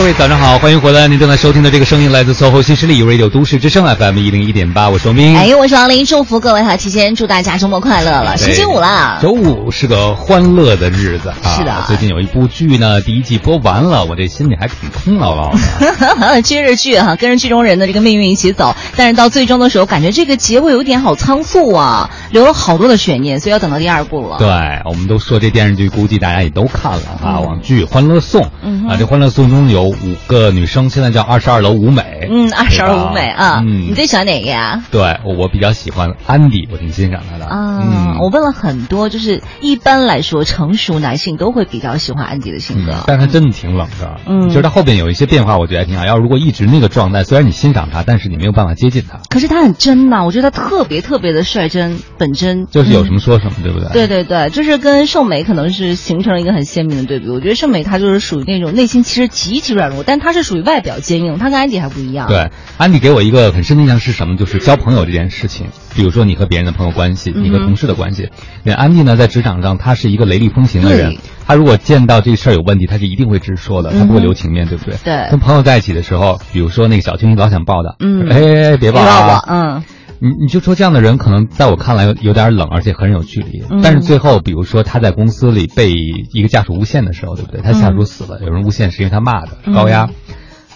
各位早上好，欢迎回来！您正在收听的这个声音来自 SOHO 新势力 Radio 都市之声 FM 一零一点八，我是王斌。哎，我是王林，祝福各位哈，提前祝大家周末快乐了，星期五了。周五是个欢乐的日子啊！是的，最近有一部剧呢，第一季播完了，我这心里还挺空落落的。追着剧哈，跟着剧中人的这个命运一起走，但是到最终的时候，感觉这个结尾有点好仓促啊，留了好多的悬念，所以要等到第二部了。对，我们都说这电视剧，估计大家也都看了啊，网剧《欢乐颂》啊，这《欢乐颂》中有五个女生，现在叫二十二楼舞美。嗯，二十二舞美啊，嗯你最喜欢哪个呀？对，我比较喜欢安迪，我挺欣赏她的啊。嗯，我问了很多，就是一般来说，成熟男性都会比较喜欢安迪的性格，但他真的挺冷的。嗯，就是他后边有一些变化，我觉得还挺好。要如果一直那个状态，虽然你欣赏他，但是你没有办法接近他。可是他很真呐，我觉得他特别特别的率真本真，就是有什么说什么，对不对？对对对，就是跟盛美可能是形成了一个很鲜明的对比。我觉得盛美她就是属于那种内心其实极其软弱，但他是属于外表坚硬，他跟安迪还不一样。对，安迪给我一个很深的印象是什么？就是交朋友这件事情。比如说你和别人的朋友关系，你和同事的关系。那安迪呢，在职场上他是一个雷厉风行的人，他如果见到这事儿有问题，他是一定会直说的，他不会留情面对不对？对。跟朋友在一起的时候，比如说那个小青老想抱的，嗯，哎，别抱我，嗯。你你就说这样的人，可能在我看来有有点冷，而且很有距离。但是最后，比如说他在公司里被一个下属诬陷的时候，对不对？他下属死了，有人诬陷是因为他骂的，高压，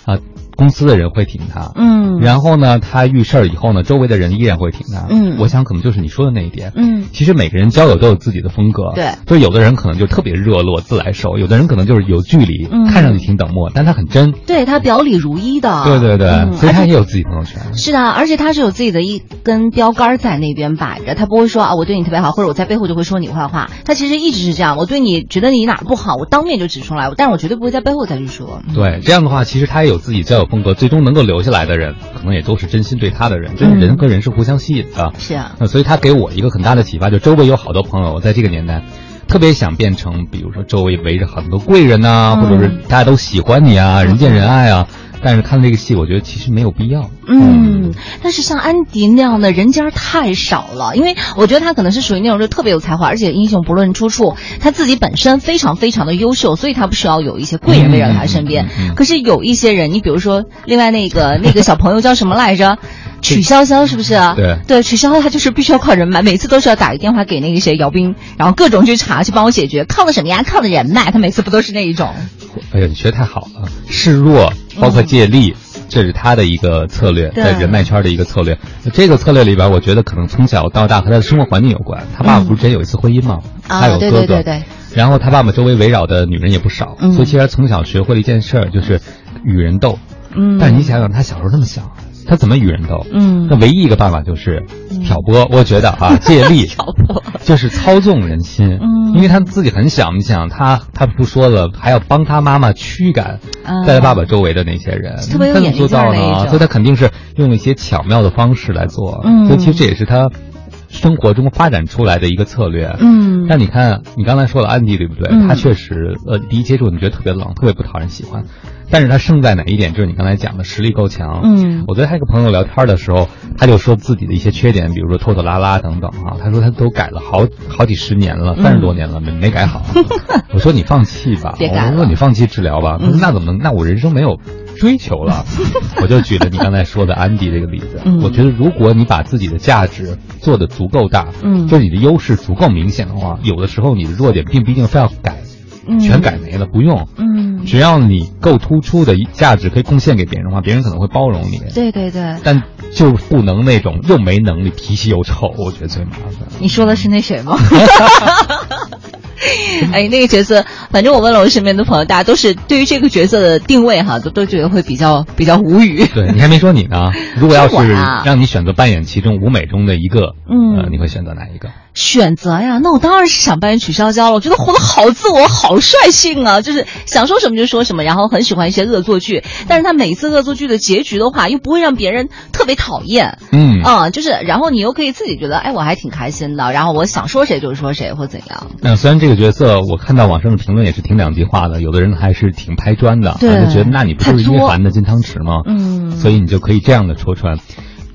啊。公司的人会挺他，嗯，然后呢，他遇事儿以后呢，周围的人依然会挺他，嗯，我想可能就是你说的那一点，嗯，其实每个人交友都有自己的风格，对，就有的人可能就特别热络自来熟，有的人可能就是有距离，看上去挺冷漠，但他很真，对他表里如一的，对对对，所以他也有自己朋友圈，是的，而且他是有自己的一根标杆在那边摆着，他不会说啊，我对你特别好，或者我在背后就会说你坏话，他其实一直是这样，我对你觉得你哪不好，我当面就指出来，但是我绝对不会在背后再去说，对，这样的话，其实他也有自己交友风格，最终能够。留下来的人，可能也都是真心对他的人，就是人和人是互相吸引的。是啊，那所以他给我一个很大的启发，就周围有好多朋友，在这个年代，特别想变成，比如说周围围着很多贵人呐，或者是大家都喜欢你啊，人见人爱啊。但是看这个戏，我觉得其实没有必要。嗯，但是像安迪那样的人家太少了，因为我觉得他可能是属于那种就特别有才华，而且英雄不论出处，他自己本身非常非常的优秀，所以他不需要有一些贵人围绕他身边。可是有一些人，你比如说另外那个那个小朋友叫什么来着？曲筱绡是不是啊？对对，曲筱绡他就是必须要靠人脉，每次都是要打个电话给那个谁姚斌，然后各种去查去帮我解决，靠的什么呀？靠的人脉，他每次不都是那一种？哎呀，你学太好了，示弱，包括借力，这是他的一个策略，在人脉圈的一个策略。这个策略里边，我觉得可能从小到大和他的生活环境有关。他爸爸不是之前有一次婚姻吗？他有哥哥，对对对。然后他爸爸周围围绕的女人也不少，所以其实从小学会了一件事儿，就是与人斗。嗯。但是你想想，他小时候那么小。他怎么与人斗？嗯，那唯一一个办法就是挑拨。我觉得啊，借力 挑拨就是操纵人心。嗯，因为他自己很想，你想他他不说了，还要帮他妈妈驱赶在他爸爸周围的那些人，特别有眼力劲呢？所以他肯定是用一些巧妙的方式来做。嗯，所以其实这也是他生活中发展出来的一个策略。嗯，但你看，你刚才说了安迪对不对？他确实呃，第一接触你觉得特别冷，特别不讨人喜欢。但是他胜在哪一点？就是你刚才讲的实力够强。嗯，我昨天还跟朋友聊天的时候，他就说自己的一些缺点，比如说拖拖拉拉等等啊。他说他都改了好好几十年了，三十多年了没没改好。我说你放弃吧，我说你放弃治疗吧。他说那怎么能？那我人生没有追求了。我就举了你刚才说的安迪这个例子。我觉得如果你把自己的价值做的足够大，嗯，就是你的优势足够明显的话，有的时候你的弱点并不一定非要改。全改没了，不用。嗯，只要你够突出的价值可以贡献给别人的话，别人可能会包容你。对对对。但就不能那种又没能力、脾气又臭，我觉得最麻烦。你说的是那谁吗？哎，那个角色，反正我问了我身边的朋友，大家都是对于这个角色的定位哈，都都觉得会比较比较无语。对你还没说你呢，如果要是让你选择扮演其中舞美中的一个，嗯，你会选择哪一个？选择呀，那我当然是想扮演曲筱绡了。我觉得活得好自我，好率性啊！就是想说什么就说什么，然后很喜欢一些恶作剧。但是他每一次恶作剧的结局的话，又不会让别人特别讨厌。嗯啊，就是然后你又可以自己觉得，哎，我还挺开心的。然后我想说谁就说谁，或怎样。那虽然这个角色，我看到网上的评论也是挺两极化的，有的人还是挺拍砖的，就觉得那你不就是一凡的金汤匙吗？嗯，所以你就可以这样的戳穿。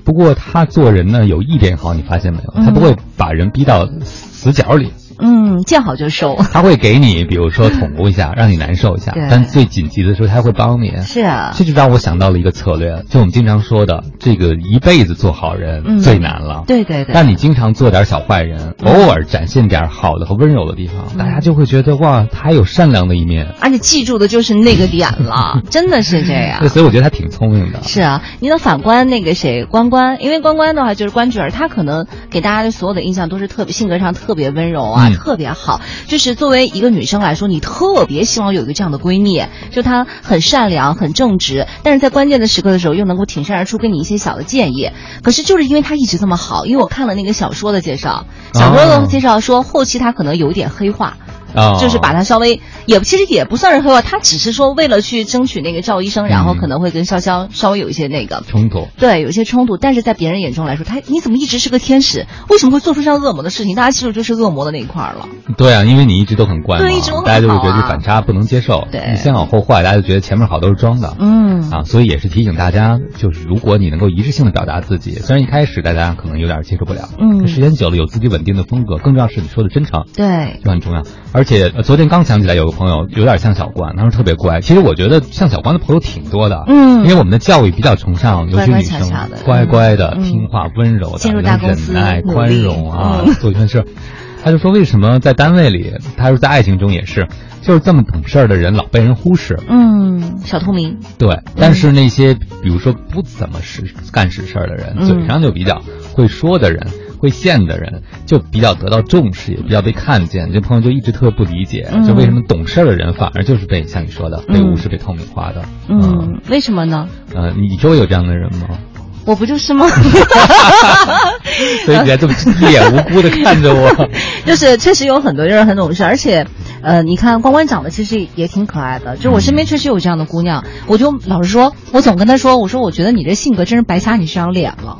不过他做人呢，有一点好，你发现没有？他不会把人逼到死角里。嗯，见好就收。他会给你，比如说捅咕一下，让你难受一下，但最紧急的时候他会帮你。是啊，这就让我想到了一个策略，就我们经常说的，这个一辈子做好人最难了。对对对。但你经常做点小坏人，偶尔展现点好的和温柔的地方，大家就会觉得哇，他还有善良的一面。而且记住的就是那个点了，真的是这样。所以我觉得他挺聪明的。是啊，你能反观那个谁关关，因为关关的话就是关雎尔，他可能给大家的所有的印象都是特别性格上特别温柔啊，特别好。就是作为一个女生来说，你特别希望有一个这样的闺蜜，就她很善良、很正直，但是在关键的时刻的时候又能够挺身而出，给你一些小的建议。可是就是因为她一直这么好，因为我看了那个小说的介绍，小说的介绍说后期她可能有一点黑化。啊，就是把他稍微也其实也不算是黑化，他只是说为了去争取那个赵医生，然后可能会跟潇潇稍微有一些那个冲突，对，有一些冲突。但是在别人眼中来说，他你怎么一直是个天使？为什么会做出像恶魔的事情？大家其实就是恶魔的那一块了。对啊，因为你一直都很乖，对，一直大家就会觉得反差不能接受。对，你先好后坏，大家就觉得前面好都是装的。嗯啊，所以也是提醒大家，就是如果你能够一致性的表达自己，虽然一开始大家可能有点接受不了，嗯，时间久了有自己稳定的风格，更重要是你说的真诚，对，就很重要。而且昨天刚。刚想起来有个朋友有点像小关，他说特别乖。其实我觉得像小关的朋友挺多的，嗯，因为我们的教育比较崇尚，尤其女生乖乖的、听话、温柔的、忍耐、宽容啊，做一件事。他就说为什么在单位里，他说在爱情中也是，就是这么懂事儿的人老被人忽视。嗯，小透明。对，但是那些比如说不怎么是干实事儿的人，嘴上就比较会说的人。会现的人就比较得到重视，也比较被看见。这朋友就一直特别不理解，就为什么懂事儿的人反而就是被像你说的被无视、被透明化的？嗯，为什么呢？呃，你周围有这样的人吗？我不就是吗？所以你还这么一脸无辜的看着我。就是确实有很多人很懂事，而且，呃，你看关关长得其实也挺可爱的。就我身边确实有这样的姑娘，我就老实说，我总跟她说，我说我觉得你这性格真是白瞎你这张脸了。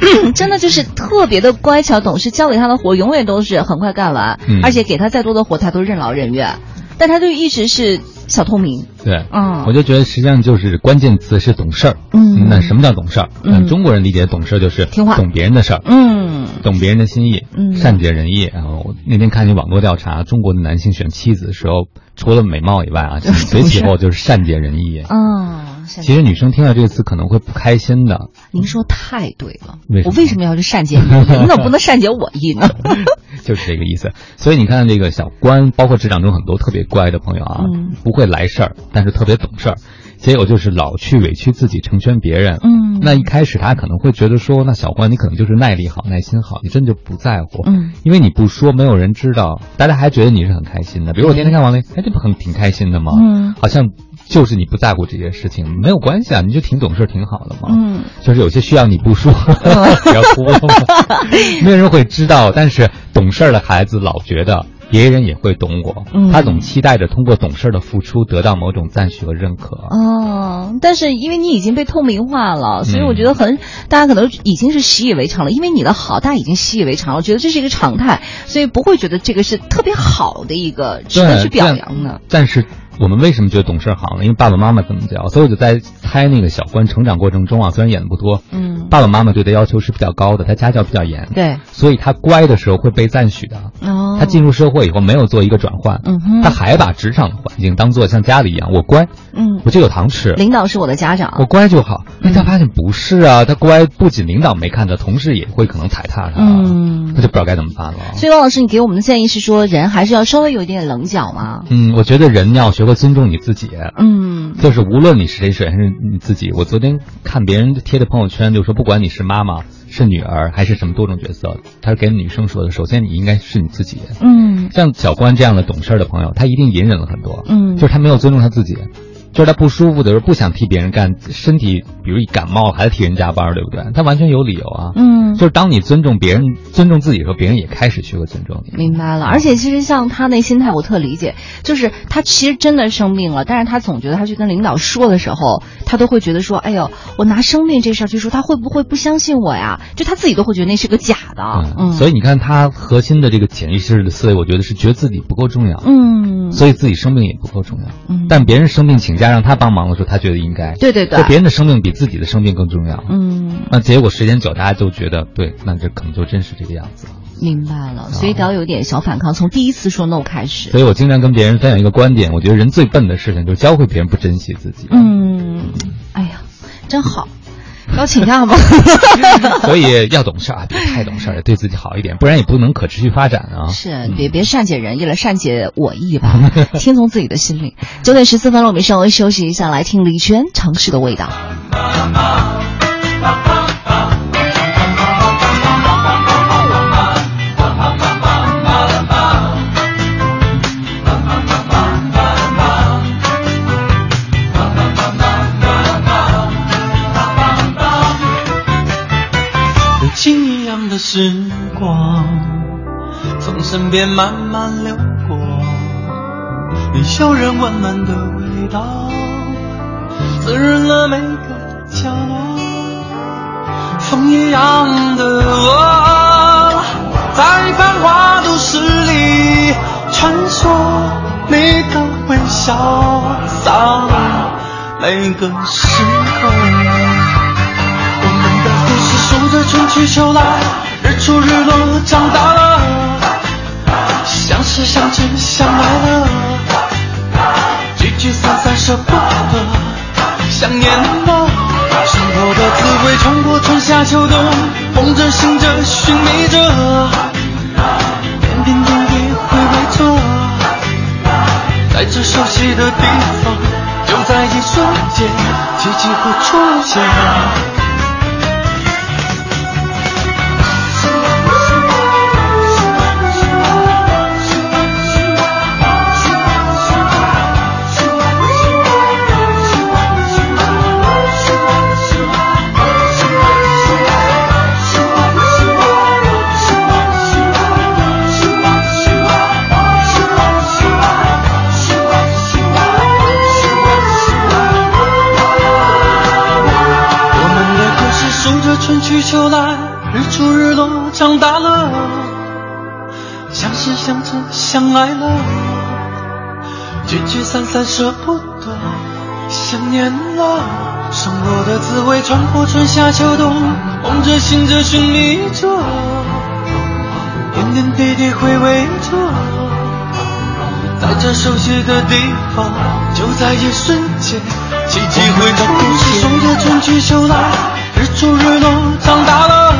真的就是特别的乖巧懂事，交给他的活永远都是很快干完，而且给他再多的活他都任劳任怨，但他就一直是小透明。对，嗯，我就觉得实际上就是关键词是懂事儿。嗯，那什么叫懂事儿？嗯，中国人理解懂事儿就是听话，懂别人的事儿。嗯，懂别人的心意，嗯，善解人意。然后那天看你网络调查，中国的男性选妻子的时候，除了美貌以外啊，随其后就是善解人意。嗯。其实女生听到这个词可能会不开心的。您说太对了，我为什么要去善解你？你怎么不能善解我意呢？就是这个意思。所以你看这个小关，包括职场中很多特别乖的朋友啊，不会来事儿，但是特别懂事儿。结果就是老去委屈自己成全别人。嗯，那一开始他可能会觉得说，那小关你可能就是耐力好、耐心好，你真的就不在乎。嗯，因为你不说，没有人知道，大家还觉得你是很开心的。比如我天天看王雷，哎，这不很挺开心的吗？嗯，好像。就是你不在乎这些事情，没有关系啊，你就挺懂事，挺好的嘛。嗯，就是有些需要你不说，不要哭，没有人会知道。但是懂事的孩子老觉得别人也会懂我，他总期待着通过懂事的付出得到某种赞许和认可。哦，但是因为你已经被透明化了，所以我觉得很，大家可能已经是习以为常了。因为你的好，大家已经习以为常了，觉得这是一个常态，所以不会觉得这个是特别好的一个值得去表扬的。但是。我们为什么觉得懂事好呢？因为爸爸妈妈怎么教，所以我就在猜那个小关成长过程中啊，虽然演的不多，嗯，爸爸妈妈对他要求是比较高的，他家教比较严，对，所以他乖的时候会被赞许的。哦，他进入社会以后没有做一个转换，嗯哼，他还把职场的环境当做像家里一样，我乖，嗯，我就有糖吃，领导是我的家长，我乖就好。那他发现不是啊，他乖不仅领导没看到，同事也会可能踩踏他，嗯，他就不知道该怎么办了。所以王老师，你给我们的建议是说，人还是要稍微有一点棱角吗？嗯，我觉得人要学会尊重你自己。嗯，就是无论你是谁，首先是你自己。我昨天看别人贴的朋友圈，就说不管你是妈妈、是女儿还是什么多种角色，他是给女生说的。首先，你应该是你自己。嗯，像小关这样的懂事的朋友，他一定隐忍了很多。嗯，就是他没有尊重他自己。就是他不舒服的时候，不想替别人干，身体比如一感冒还得替人加班，对不对？他完全有理由啊。嗯，就是当你尊重别人、尊重自己的时候，别人也开始学会尊重你。明白了。而且其实像他那心态，我特理解。就是他其实真的生病了，但是他总觉得他去跟领导说的时候，他都会觉得说：“哎呦，我拿生病这事儿去说，他会不会不相信我呀？”就他自己都会觉得那是个假的。嗯。所以你看，他核心的这个潜意识的思维，我觉得是觉得自己不够重要。嗯。所以自己生病也不够重要。嗯。但别人生病请假让他帮忙的时候。他觉得应该对对对，别人的生命比自己的生命更重要。嗯，那结果时间久，大家就觉得对，那这可能就真是这个样子了。明白了，所以得要有点小反抗，从第一次说 no 开始。所以我经常跟别人分享一个观点，我觉得人最笨的事情就是教会别人不珍惜自己。嗯，哎呀，真好。要请假吗？所以要懂事啊，别太懂事，对自己好一点，不然也不能可持续发展啊。是，别别善解人意了，善解我意吧，听从自己的心灵。九点十四分了，我们稍微休息一下，来听李轩《城市的味道》。时光从身边慢慢流过，你笑人温暖的味道滋润了每个角落。风一样的我，在繁华都市里穿梭，你的微笑洒落每个时刻。我们的故事数着春去秋来。日出日落，长大了，相识相知相爱了，聚聚散散舍不得，想念了。生活的滋味，穿过春夏秋冬，梦着醒着寻觅着，点点滴滴回味着，在这熟悉的地方，就在一瞬间，奇迹会出现。散散舍不得，想念了。生活的滋味，穿过春夏秋冬，梦着醒着寻觅着，点点滴滴回味着，在这熟悉的地方，就在一瞬间，奇迹会出现。送着春去秋来。日出日落，长大了，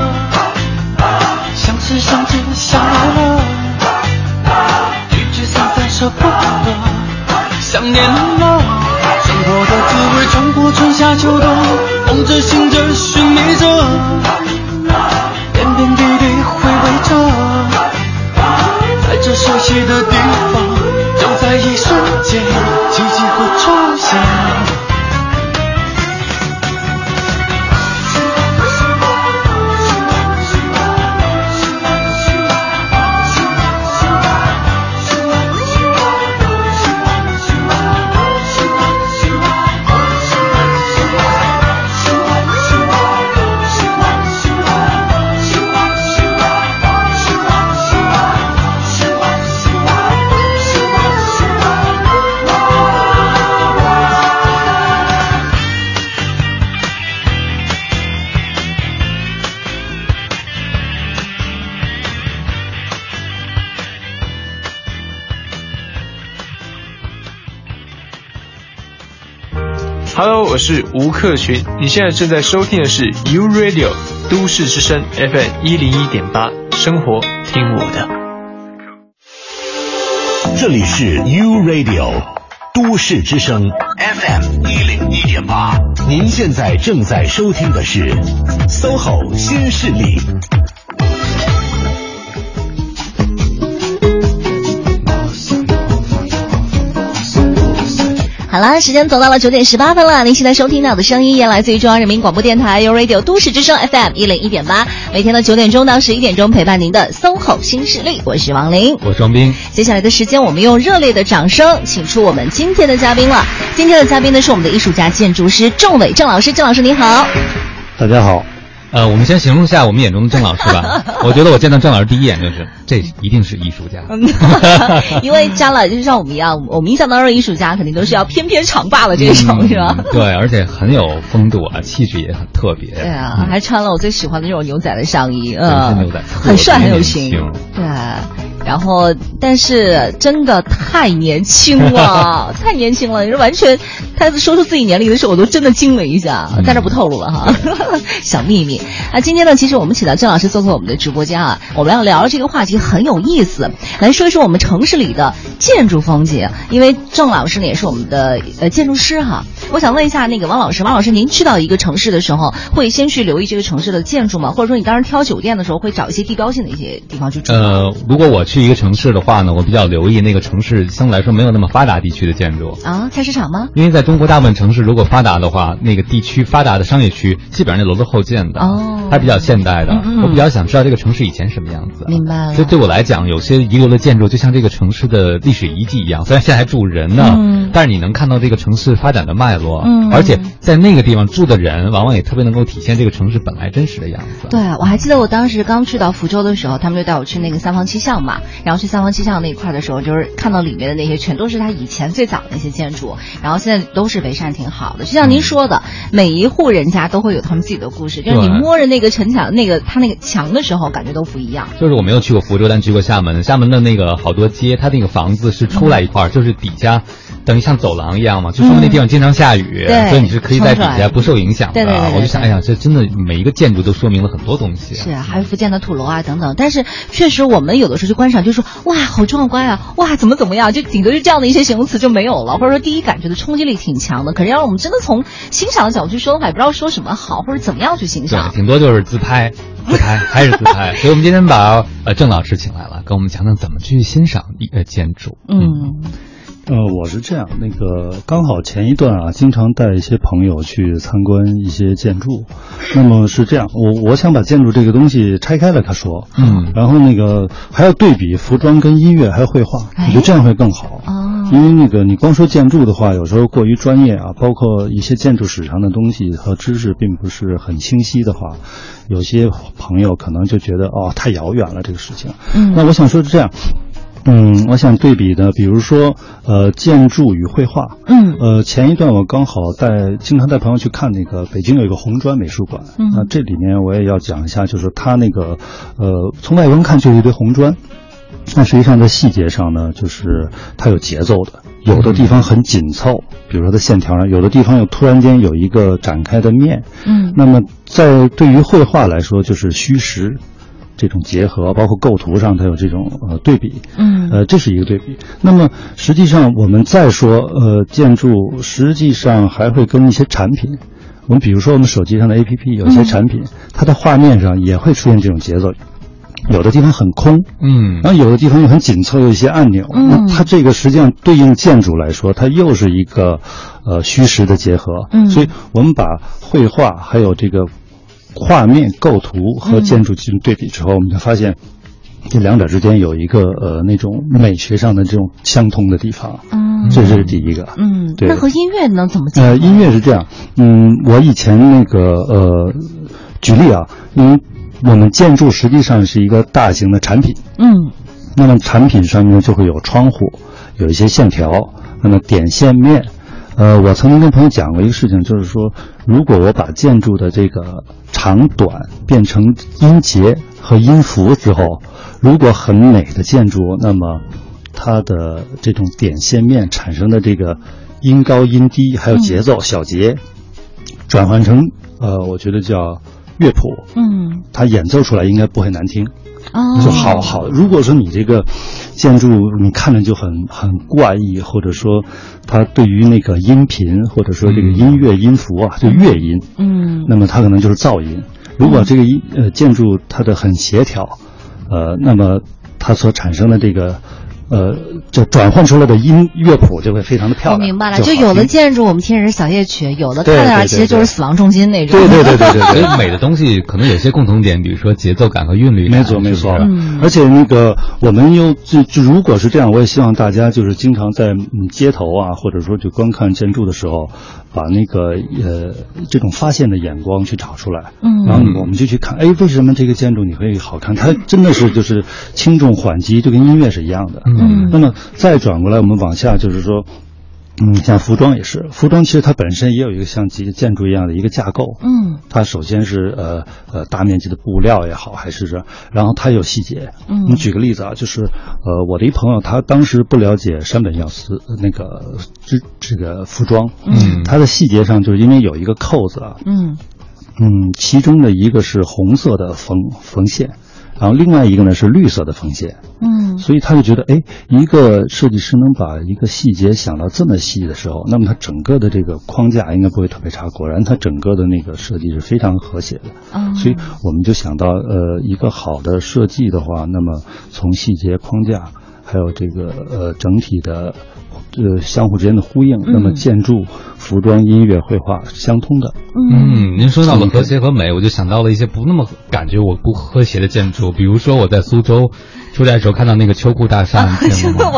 相识相年了。生活的滋味，穿过春夏秋冬，梦着醒着寻觅着，点点滴滴回味着，在这熟悉的是吴克群，你现在正在收听的是 U Radio 都市之声 FM 一零一点八，生活听我的。这里是 U Radio 都市之声 FM 一零一点八，您现在正在收听的是 SOHO 新势力。好了，时间走到了九点十八分了。您现在收听到的声音也来自于中央人民广播电台 u Radio 都市之声 FM 一零一点八，每天的九点钟到十一点钟陪伴您的 SOHO 新势力，我是王琳，我是王斌。接下来的时间，我们用热烈的掌声，请出我们今天的嘉宾了。今天的嘉宾呢是我们的艺术家、建筑师郑伟郑老师，郑老师你好。大家好。呃，我们先形容一下我们眼中的郑老师吧。我觉得我见到郑老师第一眼就是，这一定是艺术家。因为张老就像我们一样，我们印象当中的艺术家肯定都是要翩翩长发的这种，是吧？对，而且很有风度啊，气质也很特别。对啊，还穿了我最喜欢的这种牛仔的上衣，嗯，牛仔，很帅，很有型。对。然后，但是真的太年轻了，太年轻了！你说完全，他说出自己年龄的时候，我都真的惊了一下。在这不透露了哈，小秘密。啊，今天呢，其实我们请到郑老师做客我们的直播间啊，我们要聊这个话题很有意思，来说一说我们城市里的建筑风景。因为郑老师呢也是我们的呃建筑师哈，我想问一下那个王老师，王老师，您去到一个城市的时候，会先去留意这个城市的建筑吗？或者说你当时挑酒店的时候，会找一些地标性的一些地方去住？呃，如果我去一个城市的话呢，我比较留意那个城市相对来说没有那么发达地区的建筑啊，菜市场吗？因为在中国大部分城市，如果发达的话，那个地区发达的商业区基本上那楼都后建的哦，它比较现代的。我比较想知道这个城市以前什么样子。明白了。所以对我来讲，有些遗留的建筑就像这个城市的历史遗迹一样，虽然现在还住人呢，但是你能看到这个城市发展的脉络，嗯，而且在那个地方住的人，往往也特别能够体现这个城市本来真实的样子。对，我还记得我当时刚去到福州的时候，他们就带我去那个三坊七巷嘛，然后去三坊七。巷那一块的时候，就是看到里面的那些，全都是他以前最早的那些建筑，然后现在都是围缮挺好的。就像您说的，每一户人家都会有他们自己的故事，就是你摸着那个城墙、那个他那个墙的时候，感觉都不一样。就是我没有去过福州，但去过厦门。厦门的那个好多街，它那个房子是出来一块，就是底下等于像走廊一样嘛，就说明那地方经常下雨，所以你是可以在底下不受影响的。我就想，哎呀，这真的每一个建筑都说明了很多东西。是，还有福建的土楼啊等等。但是确实，我们有的时候去观赏，就说哇，好壮观啊！哇，怎么怎么样？就顶多就这样的一些形容词就没有了，或者说第一感觉的冲击力挺强的。可是要我们真的从欣赏的角度去说的话，也不知道说什么好，或者怎么样去欣赏。对，顶多就是自拍，自拍还是自拍。所以我们今天把呃郑老师请来了，跟我们讲讲怎么去欣赏一个建筑。嗯。呃，我是这样，那个刚好前一段啊，经常带一些朋友去参观一些建筑。那么是这样，我我想把建筑这个东西拆开了，他说，嗯，然后那个还要对比服装跟音乐还有绘画，我觉得这样会更好。哦，因为那个你光说建筑的话，有时候过于专业啊，包括一些建筑史上的东西和知识并不是很清晰的话，有些朋友可能就觉得哦太遥远了这个事情。嗯，那我想说是这样。嗯，我想对比的，比如说，呃，建筑与绘画。嗯，呃，前一段我刚好带，经常带朋友去看那个北京有一个红砖美术馆。嗯，那这里面我也要讲一下，就是它那个，呃，从外观看就是一堆红砖，但实际上在细节上呢，就是它有节奏的，有的地方很紧凑，比如说它线条上，有的地方又突然间有一个展开的面。嗯，那么在对于绘画来说，就是虚实。这种结合，包括构图上，它有这种呃对比，嗯，呃，这是一个对比。那么实际上，我们再说，呃，建筑实际上还会跟一些产品，我们比如说我们手机上的 APP，有些产品，它的画面上也会出现这种节奏，有的地方很空，嗯，然后有的地方又很紧凑，有一些按钮，那它这个实际上对应建筑来说，它又是一个呃虚实的结合，嗯，所以我们把绘画还有这个。画面构图和建筑进行对比之后，我们就发现这两者之间有一个呃那种美学上的这种相通的地方。嗯，这是第一个。嗯，对。那和音乐能怎么？呃，音乐是这样。嗯，我以前那个呃，举例啊，因为我们建筑实际上是一个大型的产品。嗯。那么产品上面就会有窗户，有一些线条，那么点线面。呃，我曾经跟朋友讲过一个事情，就是说，如果我把建筑的这个长短变成音节和音符之后，如果很美的建筑，那么它的这种点线面产生的这个音高、音低还有节奏小节，转换成呃，我觉得叫乐谱，嗯，它演奏出来应该不会难听。就好好。如果说你这个建筑你看着就很很怪异，或者说它对于那个音频或者说这个音乐音符啊，就乐音，嗯，那么它可能就是噪音。如果这个音呃建筑它的很协调，呃，那么它所产生的这个呃，就转换出来的音乐谱就会非常的漂亮。我明白了，就有的建筑我们听着是小夜曲，有的看那其实就是死亡重金那种。对对对对对，所以美的东西可能有些共同点，比如说节奏感和韵律。没错没错，而且那个我们又就就如果是这样，我也希望大家就是经常在街头啊，或者说就观看建筑的时候，把那个呃这种发现的眼光去找出来。嗯，然后我们就去看，哎，为什么这个建筑你会好看？它真的是就是轻重缓急，就跟音乐是一样的。嗯，那么再转过来，我们往下就是说。嗯，像服装也是，服装其实它本身也有一个像几个建筑一样的一个架构。嗯，它首先是呃呃大面积的布料也好，还是这，然后它有细节。嗯，你举个例子啊，就是呃我的一朋友，他当时不了解山本耀司那个这这个服装。嗯，它的细节上就是因为有一个扣子啊。嗯嗯，其中的一个是红色的缝缝线。然后另外一个呢是绿色的缝线，嗯，所以他就觉得，哎，一个设计师能把一个细节想到这么细的时候，那么他整个的这个框架应该不会特别差。果然，他整个的那个设计是非常和谐的。嗯，所以我们就想到，呃，一个好的设计的话，那么从细节、框架，还有这个呃整体的。呃，相互之间的呼应，那么建筑、服装、音乐、绘画相通的。嗯，您说到了和谐和美，我就想到了一些不那么感觉我不和谐的建筑，比如说我在苏州出差的时候看到那个秋裤大厦，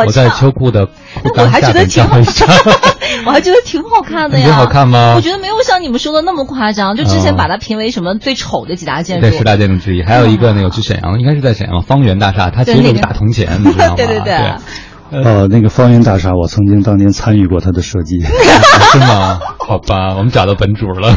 我在秋裤的裤裆下面站一站，我还觉得挺好看的呀。挺好看吗？我觉得没有像你们说的那么夸张，就之前把它评为什么最丑的几大建筑，对十大建筑之一。还有一个那个去沈阳，应该是在沈阳方圆大厦，它其实就是大铜钱，你知道吗？对 对对。呃，那个方圆大厦，我曾经当年参与过它的设计，是吗？好吧，我们找到本主了。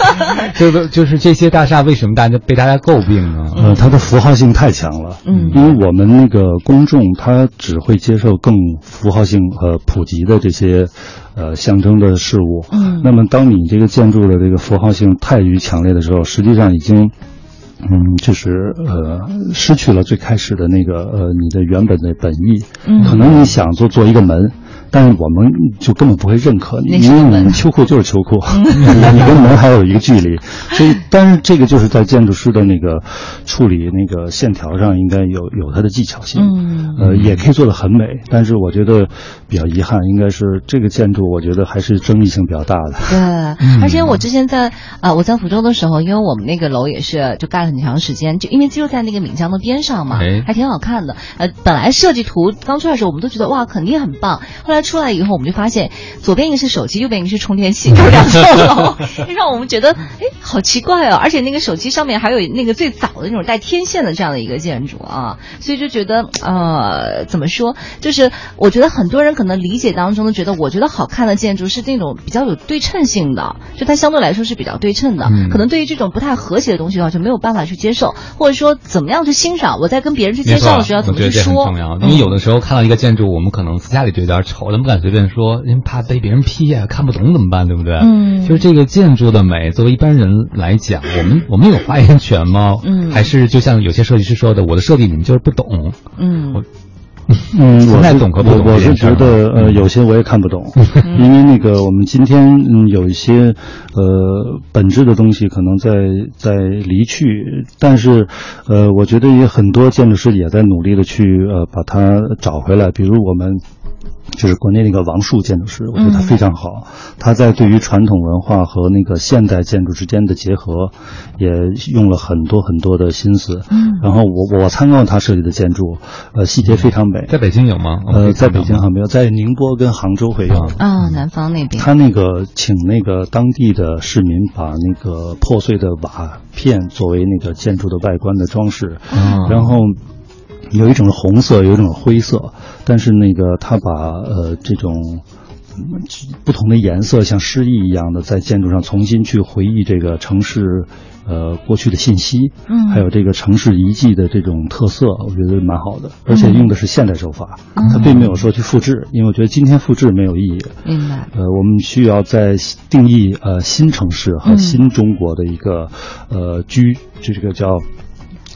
就是就是这些大厦为什么大家被大家诟病呢？呃，它的符号性太强了。嗯，因为我们那个公众他只会接受更符号性和普及的这些呃象征的事物。嗯，那么当你这个建筑的这个符号性太于强烈的时候，实际上已经。嗯，就是呃，失去了最开始的那个呃，你的原本的本意。嗯，可能你想做做一个门。但是我们就根本不会认可你，因为你秋裤就是秋裤，你跟门还有一个距离，所以，但是这个就是在建筑师的那个处理那个线条上应该有有它的技巧性，呃，也可以做的很美。但是我觉得比较遗憾，应该是这个建筑，我觉得还是争议性比较大的。对，而且我之前在呃我在福州的时候，因为我们那个楼也是就盖了很长时间，就因为就在那个闽江的边上嘛，还挺好看的。呃，本来设计图刚出来的时候，我们都觉得哇肯定很棒，后来。出来以后，我们就发现左边一个是手机，右边一个是充电器，有两层楼，让我们觉得哎，好奇怪哦！而且那个手机上面还有那个最早的那种带天线的这样的一个建筑啊，所以就觉得呃，怎么说？就是我觉得很多人可能理解当中都觉得，我觉得好看的建筑是那种比较有对称性的，就它相对来说是比较对称的。可能对于这种不太和谐的东西的话，就没有办法去接受，或者说怎么样去欣赏？我在跟别人去介绍的时候要怎么去说？重要，因为有的时候看到一个建筑，我们可能私下里觉得有点丑。我不敢随便说，因为怕被别人批啊，看不懂怎么办，对不对？嗯，就是这个建筑的美，作为一般人来讲，我们我们有发言权吗？嗯，还是就像有些设计师说的，我的设计你们就是不懂。嗯，我嗯，不太懂和不懂。我是觉得呃，有些我也看不懂，因为那个我们今天嗯有一些呃本质的东西可能在在离去，但是呃，我觉得也很多建筑师也在努力的去呃把它找回来，比如我们。就是国内那个王树建筑师，我觉得他非常好。他在对于传统文化和那个现代建筑之间的结合，也用了很多很多的心思。嗯，然后我我参观过他设计的建筑，呃，细节非常美。在北京有吗？呃，在北京还没有，在宁波跟杭州会有。啊，南方那边。他那个请那个当地的市民把那个破碎的瓦片作为那个建筑的外观的装饰，然后。有一种红色，有一种灰色，但是那个他把呃这种不同的颜色像诗意一样的在建筑上重新去回忆这个城市呃过去的信息，嗯，还有这个城市遗迹的这种特色，我觉得蛮好的，而且用的是现代手法，它并没有说去复制，因为我觉得今天复制没有意义。明白。呃，我们需要在定义呃新城市和新中国的一个呃居，就这个叫。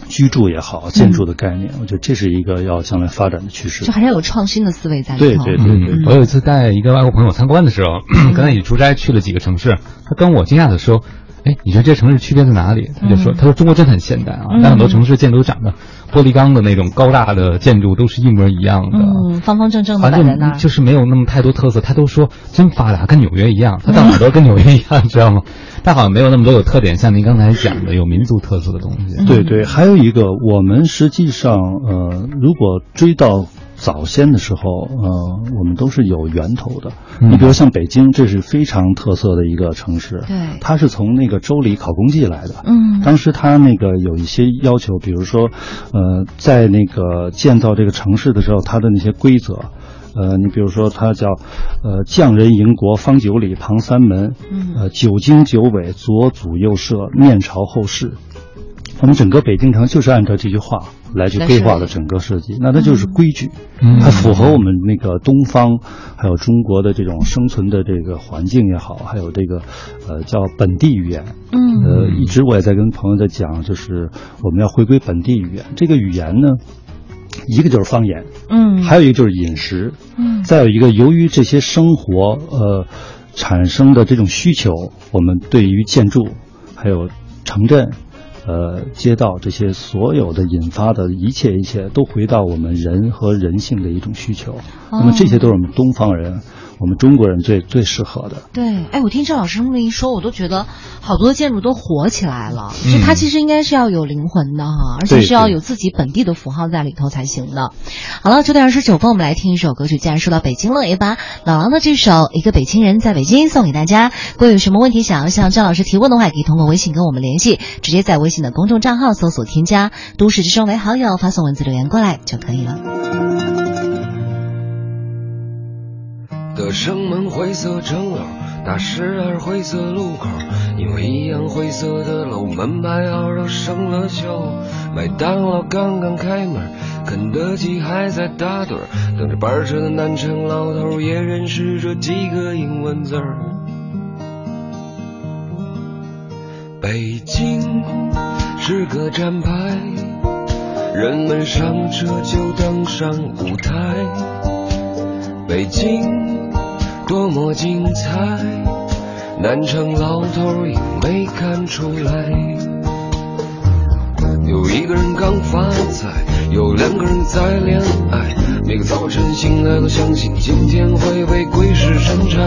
居住也好，建筑的概念，我觉得这是一个要将来发展的趋势。就还是要有创新的思维在里头。对对对对。我有一次带一个外国朋友参观的时候，跟他一起出差去了几个城市，他跟我惊讶的说：“哎，你觉得这城市区别在哪里？他就说，他说中国真的很现代啊，但很多城市建筑都长得玻璃钢的那种高大的建筑都是一模一样的，嗯，方方正正的摆在那儿，就是没有那么太多特色。他都说真发达，跟纽约一样，他到哪都跟纽约一样，知道吗？但好像没有那么多有特点，像您刚才讲的有民族特色的东西。对对，还有一个，我们实际上呃，如果追到。早先的时候，呃，我们都是有源头的。你比如像北京，这是非常特色的一个城市。对，它是从那个《周礼考工记》来的。嗯，当时它那个有一些要求，比如说，呃，在那个建造这个城市的时候，它的那些规则，呃，你比如说它叫，呃，匠人营国，方九里，旁三门，呃，九经九纬，左祖右社，面朝后视。我们整个北京城就是按照这句话来去规划的整个设计，那它就是规矩，它符合我们那个东方还有中国的这种生存的这个环境也好，还有这个呃叫本地语言，嗯，呃，一直我也在跟朋友在讲，就是我们要回归本地语言。这个语言呢，一个就是方言，嗯，还有一个就是饮食，嗯，再有一个由于这些生活呃产生的这种需求，我们对于建筑还有城镇。呃，街道这些所有的引发的一切一切，都回到我们人和人性的一种需求。那么这些都是我们东方人。我们中国人最最适合的。对，哎，我听赵老师这么一说，我都觉得好多建筑都火起来了。就它其实应该是要有灵魂的哈，而且是要有自己本地的符号在里头才行的。好了，九点二十九分，我们来听一首歌曲。既然说到北京了，也把老狼的这首《一个北京人在北京》送给大家。如果有什么问题想要向郑老师提问的话，也可以通过微信跟我们联系，直接在微信的公众账号搜索添加“都市之声”为好友，发送文字留言过来就可以了。的城门灰色城楼，大十二灰色路口，因为一样灰色的楼，门牌号都生了锈。麦当劳刚刚开门，肯德基还在打盹，等着班车的南城老头也认识这几个英文字儿。北京是个站牌，人们上车就登上舞台。北京。多么精彩！南城老头也没看出来。有一个人刚发财，有两个人在恋爱。每个早晨醒来都相信今天会被鬼使神差。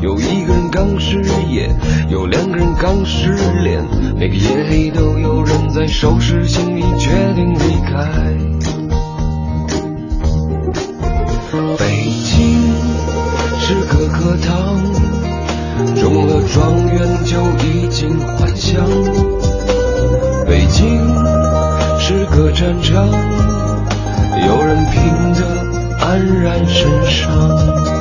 有一个人刚失业，有两个人刚失恋。每个夜里都有人在收拾行李，决定离开。状元就已经幻想。北京是个战场，有人拼得黯然神伤。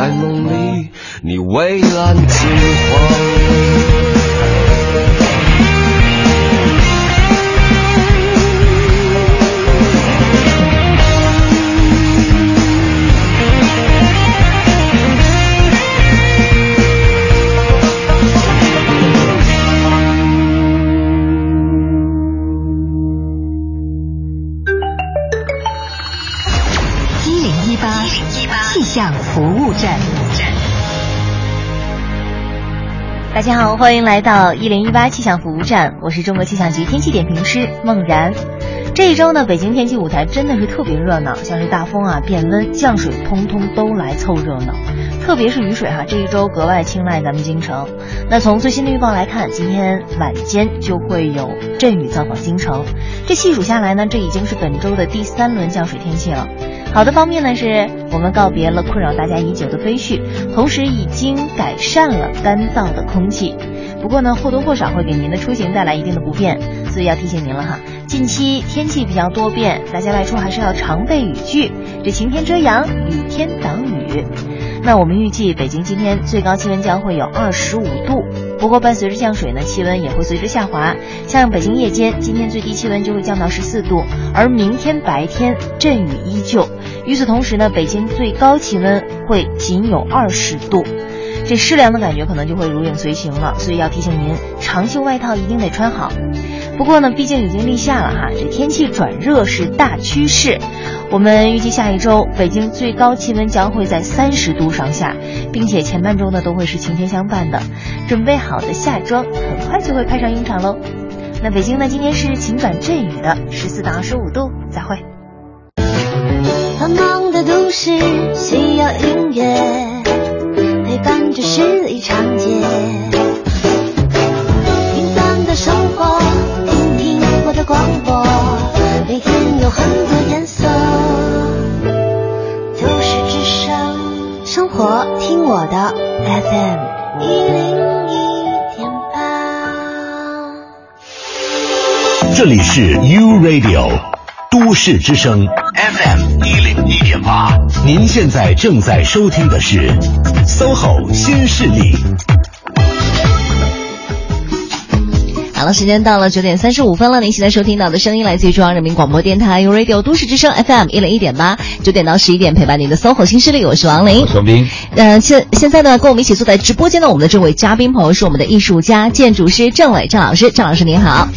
在梦里，你蔚蓝金黄。你好，欢迎来到一零一八气象服务站，我是中国气象局天气点评师孟然。这一周呢，北京天气舞台真的是特别热闹，像是大风啊、变温、降水，通通都来凑热闹。特别是雨水哈，这一周格外青睐咱们京城。那从最新的预报来看，今天晚间就会有阵雨造访京城。这细数下来呢，这已经是本周的第三轮降水天气了。好的方面呢，是我们告别了困扰大家已久的飞絮，同时已经改善了干燥的空气。不过呢，或多或少会给您的出行带来一定的不便，所以要提醒您了哈。近期天气比较多变，大家外出还是要常备雨具，这晴天遮阳，雨天挡雨。那我们预计北京今天最高气温将会有二十五度，不过伴随着降水呢，气温也会随之下滑。像北京夜间今天最低气温就会降到十四度，而明天白天阵雨依旧。与此同时呢，北京最高气温会仅有二十度。这湿凉的感觉可能就会如影随形了，所以要提醒您，长袖外套一定得穿好。不过呢，毕竟已经立夏了哈，这天气转热是大趋势。我们预计下一周北京最高气温将会在三十度上下，并且前半周呢都会是晴天相伴的。准备好的夏装很快就会派上用场喽。那北京呢，今天是晴转阵雨的，十四到二十五度。再会。繁忙的都市需要音乐。陪伴着十里长街，平凡的生活，听听我的广播，每天有很多颜色。都市之声，生活听我的 FM 一零一点八。这里是 U Radio。都市之声 FM 一零一点八，您现在正在收听的是 SOHO 新势力。好了，时间到了九点三十五分了。您现在收听到的声音来自于中央人民广播电台 u Radio 都市之声 FM 一零一点八，九点到十一点陪伴您的 SOHO 新势力，我是王琳。王斌。呃，现现在呢，跟我们一起坐在直播间的我们的这位嘉宾朋友是我们的艺术家、建筑师郑伟郑老师。郑老师您好。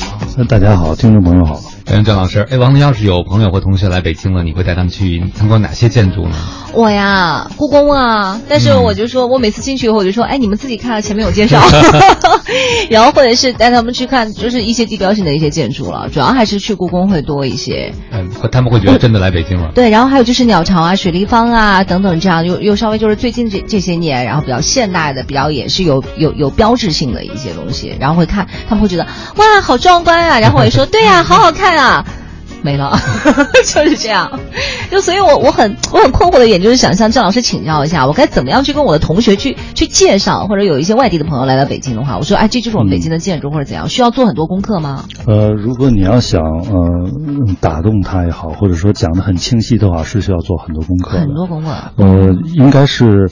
大家好，听众朋友好。嗯，郑老师，哎，王林，要是有朋友或同学来北京了，你会带他们去参观哪些建筑呢？我呀，故宫啊，但是我就说，我每次进去以后，我就说，哎，你们自己看，前面有介绍，然后或者是带他们去看，就是一些地标性的一些建筑了，主要还是去故宫会多一些。嗯，他们会觉得真的来北京了。对，然后还有就是鸟巢啊、水立方啊等等，这样又又稍微就是最近这这些年，然后比较现代的，比较也是有有有标志性的一些东西，然后会看，他们会觉得哇，好壮观啊，然后我也说，对呀，好好看啊。没了，就是这样。就所以，我我很我很困惑的一点就是想向郑老师请教一下，我该怎么样去跟我的同学去去介绍，或者有一些外地的朋友来到北京的话，我说，哎，这就是我们北京的建筑，或者怎样，需要做很多功课吗？呃，如果你要想呃打动他也好，或者说讲的很清晰的话，是需要做很多功课。很多功课。呃，应该是。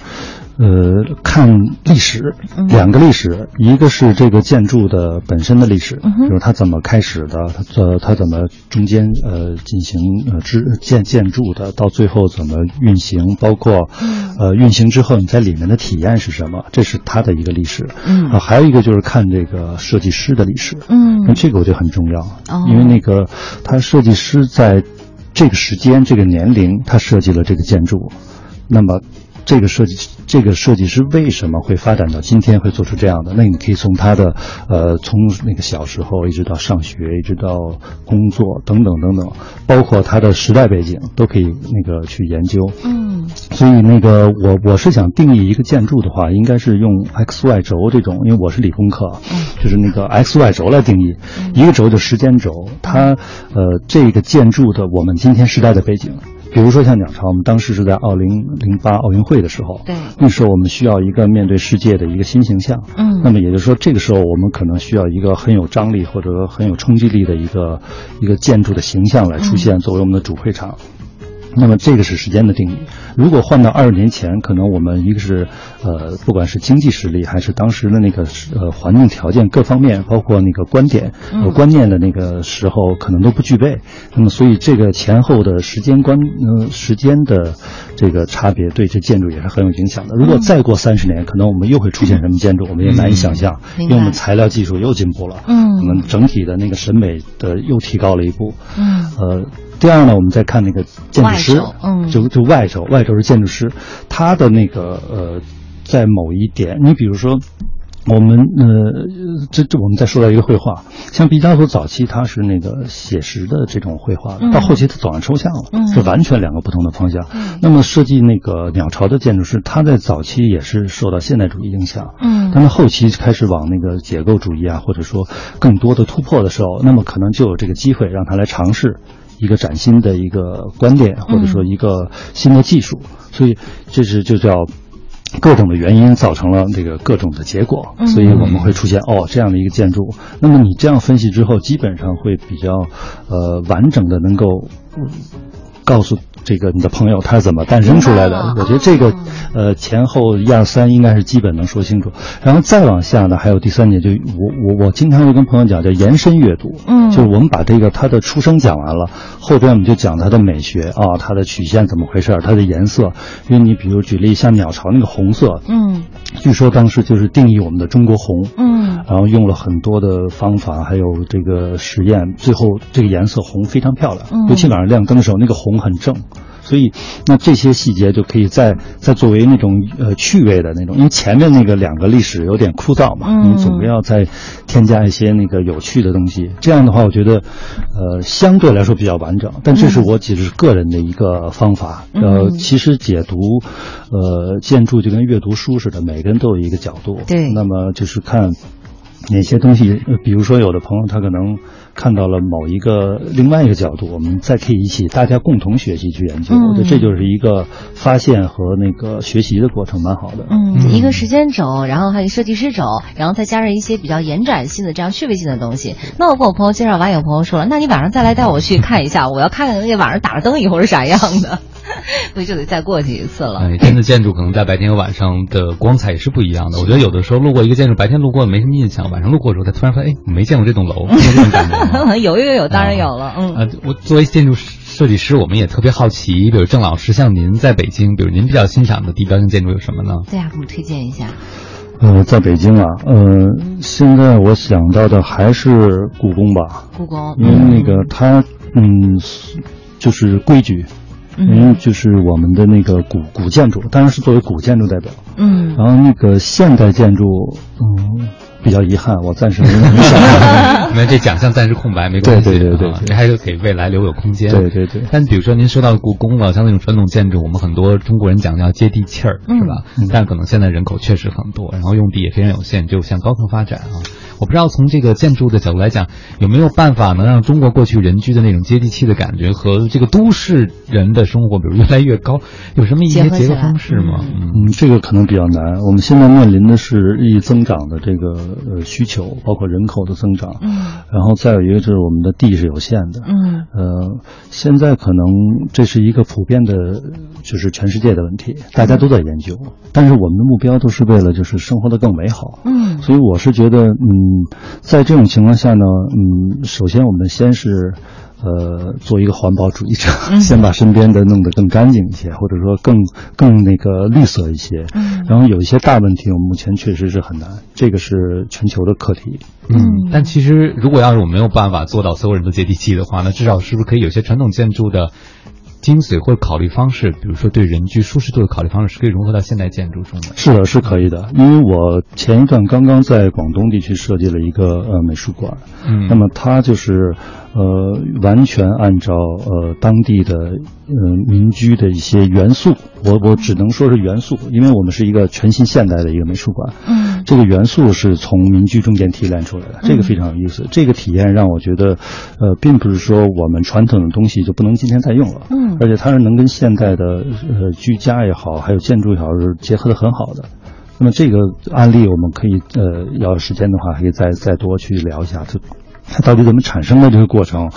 呃，看历史，两个历史，一个是这个建筑的本身的历史，比如它怎么开始的，它呃它怎么中间呃进行呃制建建筑的，到最后怎么运行，包括呃运行之后你在里面的体验是什么，这是它的一个历史。嗯，啊，还有一个就是看这个设计师的历史。嗯，那这个我觉得很重要，因为那个他设计师在这个时间这个年龄他设计了这个建筑，那么。这个设计，这个设计师为什么会发展到今天会做出这样的？那你可以从他的，呃，从那个小时候一直到上学，一直到工作等等等等，包括他的时代背景都可以那个去研究。嗯，所以那个我我是想定义一个建筑的话，应该是用 x y 轴这种，因为我是理工科，就是那个 x y 轴来定义，一个轴就时间轴，它呃这个建筑的我们今天时代的背景。比如说像鸟巢，我们当时是在二零零八奥运会的时候，对，那时候我们需要一个面对世界的一个新形象，嗯，那么也就是说，这个时候我们可能需要一个很有张力或者很有冲击力的一个一个建筑的形象来出现，作为我们的主会场。那么这个是时间的定义。如果换到二十年前，可能我们一个是，呃，不管是经济实力还是当时的那个呃环境条件各方面，包括那个观点、和观念的那个时候，可能都不具备。那么所以这个前后的时间观，呃，时间的这个差别，对这建筑也是很有影响的。如果再过三十年，可能我们又会出现什么建筑，我们也难以想象，因为我们材料技术又进步了，嗯，我们整体的那个审美的又提高了一步，嗯，呃。第二呢，我们再看那个建筑师，嗯，就就外手，外轴是建筑师，他的那个呃，在某一点，你比如说，我们呃，这这我们再说到一个绘画，像毕加索早期他是那个写实的这种绘画，到后期他走上抽象了，是完全两个不同的方向。那么设计那个鸟巢的建筑师，他在早期也是受到现代主义影响，嗯，但是后期开始往那个结构主义啊，或者说更多的突破的时候，那么可能就有这个机会让他来尝试一个崭新的一个观点，或者说一个新的技术，所以这是就叫。各种的原因造成了这个各种的结果，所以我们会出现哦这样的一个建筑。那么你这样分析之后，基本上会比较呃完整的能够告诉。这个你的朋友他是怎么诞生出来的？我觉得这个，呃，前后一二三应该是基本能说清楚。然后再往下呢，还有第三点，就我我我经常会跟朋友讲，叫延伸阅读。嗯，就是我们把这个他的出生讲完了，后边我们就讲他的美学啊，它的曲线怎么回事，它的颜色。因为你比如举例，像鸟巢那个红色，嗯，据说当时就是定义我们的中国红，嗯，然后用了很多的方法，还有这个实验，最后这个颜色红非常漂亮，尤其晚上亮灯的时候，那个红很正。所以，那这些细节就可以再再作为那种呃趣味的那种，因为前面那个两个历史有点枯燥嘛，你总归要再添加一些那个有趣的东西。这样的话，我觉得，呃，相对来说比较完整。但这是我只是个人的一个方法。呃，其实解读，呃，建筑就跟阅读书似的，每个人都有一个角度。对。那么就是看哪些东西，比如说有的朋友他可能。看到了某一个另外一个角度，我们再可以一起大家共同学习去研究，我觉得这就是一个发现和那个学习的过程，蛮好的。嗯，一个时间轴，然后还有设计师轴，然后再加上一些比较延展性的这样趣味性的东西。那我跟我朋友介绍完，有朋友说了，那你晚上再来带我去看一下，我要看看那个晚上打着灯以后是啥样的。所以就得再过去一次了。哎，真的建筑可能在白天和晚上的光彩也是不一样的。我觉得有的时候路过一个建筑，白天路过没什么印象，晚上路过的时候，他突然发现，哎，我没见过这栋楼，这种感觉。有有有，当然有了。嗯。呃，我作为建筑设计师，我们也特别好奇，比如郑老师，像您在北京，比如您比较欣赏的地标性建筑有什么呢？对呀，给我们推荐一下。呃，在北京啊，呃，现在我想到的还是故宫吧。故宫。因为那个它，嗯，就是规矩。嗯，就是我们的那个古古建筑，当然是作为古建筑代表。嗯，然后那个现代建筑，嗯，比较遗憾，我暂时没有想。那这奖项暂时空白，没关系。对对对对，你还是给未来留有空间。对对对。但比如说您说到故宫了，像那种传统建筑，我们很多中国人讲叫接地气儿，是吧？但可能现在人口确实很多，然后用地也非常有限，就向高层发展啊。我不知道从这个建筑的角度来讲，有没有办法能让中国过去人居的那种接地气的感觉和这个都市人的生活，比如越来越高，有什么一些结合方式吗？嗯，这个可能比较难。我们现在面临的是日益增长的这个呃需求，包括人口的增长。嗯，然后再有一个就是我们的地是有限的。嗯，呃，现在可能这是一个普遍的，就是全世界的问题，大家都在研究。但是我们的目标都是为了就是生活的更美好。嗯，所以我是觉得，嗯。嗯，在这种情况下呢，嗯，首先我们先是，呃，做一个环保主义者，先把身边的弄得更干净一些，或者说更更那个绿色一些。嗯，然后有一些大问题，我们目前确实是很难，这个是全球的课题。嗯，但其实如果要是我没有办法做到所有人都接地气的话，那至少是不是可以有些传统建筑的？精髓或者考虑方式，比如说对人居舒适度的考虑方式，是可以融合到现代建筑中的。是的，是可以的。因为我前一段刚刚在广东地区设计了一个呃美术馆，嗯，那么它就是。呃，完全按照呃当地的呃民居的一些元素，我我只能说是元素，因为我们是一个全新现代的一个美术馆。嗯，这个元素是从民居中间提炼出来的，这个非常有意思。这个体验让我觉得，呃，并不是说我们传统的东西就不能今天再用了。嗯，而且它是能跟现代的呃居家也好，还有建筑也好是结合的很好的。那么这个案例我们可以呃要时间的话，可以再再多去聊一下。就它到底怎么产生的这个过程，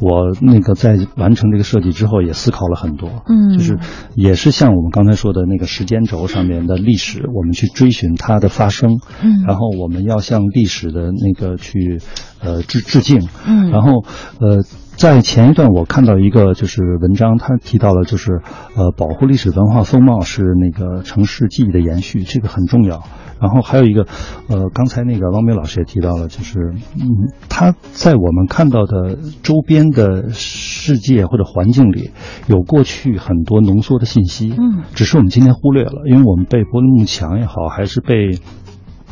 我那个在完成这个设计之后也思考了很多，嗯，就是也是像我们刚才说的那个时间轴上面的历史，我们去追寻它的发生，嗯，然后我们要向历史的那个去呃致致敬，嗯，然后呃在前一段我看到一个就是文章，他提到了就是呃保护历史文化风貌是那个城市记忆的延续，这个很重要。然后还有一个，呃，刚才那个汪梅老师也提到了，就是，嗯，他在我们看到的周边的世界或者环境里，有过去很多浓缩的信息，嗯，只是我们今天忽略了，因为我们被柏林幕墙也好，还是被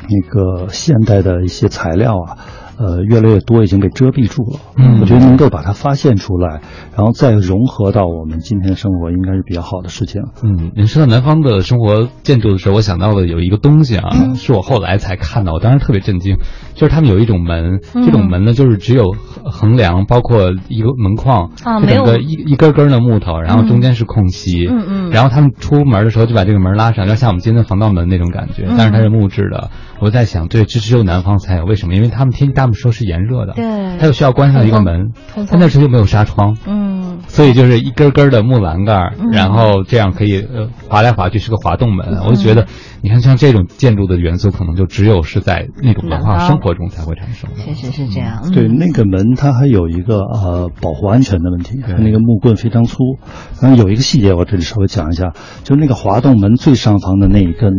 那个现代的一些材料啊。呃，越来越多已经被遮蔽住了。嗯，我觉得能够把它发现出来，然后再融合到我们今天的生活，应该是比较好的事情。嗯，您说到南方的生活建筑的时候，我想到了有一个东西啊，是我后来才看到，我当时特别震惊，就是他们有一种门，这种门呢，就是只有横梁，包括一个门框，啊，整个一一根根的木头，然后中间是空隙。嗯嗯。然后他们出门的时候就把这个门拉上，就像我们今天的防盗门那种感觉，但是它是木质的。我在想，对，这只有南方才有，为什么？因为他们天气大部分时候是炎热的，对，他又需要关上一个门，他那时候又没有纱窗，嗯，所以就是一根根的木栏杆，然后这样可以呃滑来滑去，是个滑动门。我就觉得，你看像这种建筑的元素，可能就只有是在那种文化生活中才会产生。确实是这样。对，那个门它还有一个呃保护安全的问题，那个木棍非常粗。然后有一个细节，我这里稍微讲一下，就是那个滑动门最上方的那一根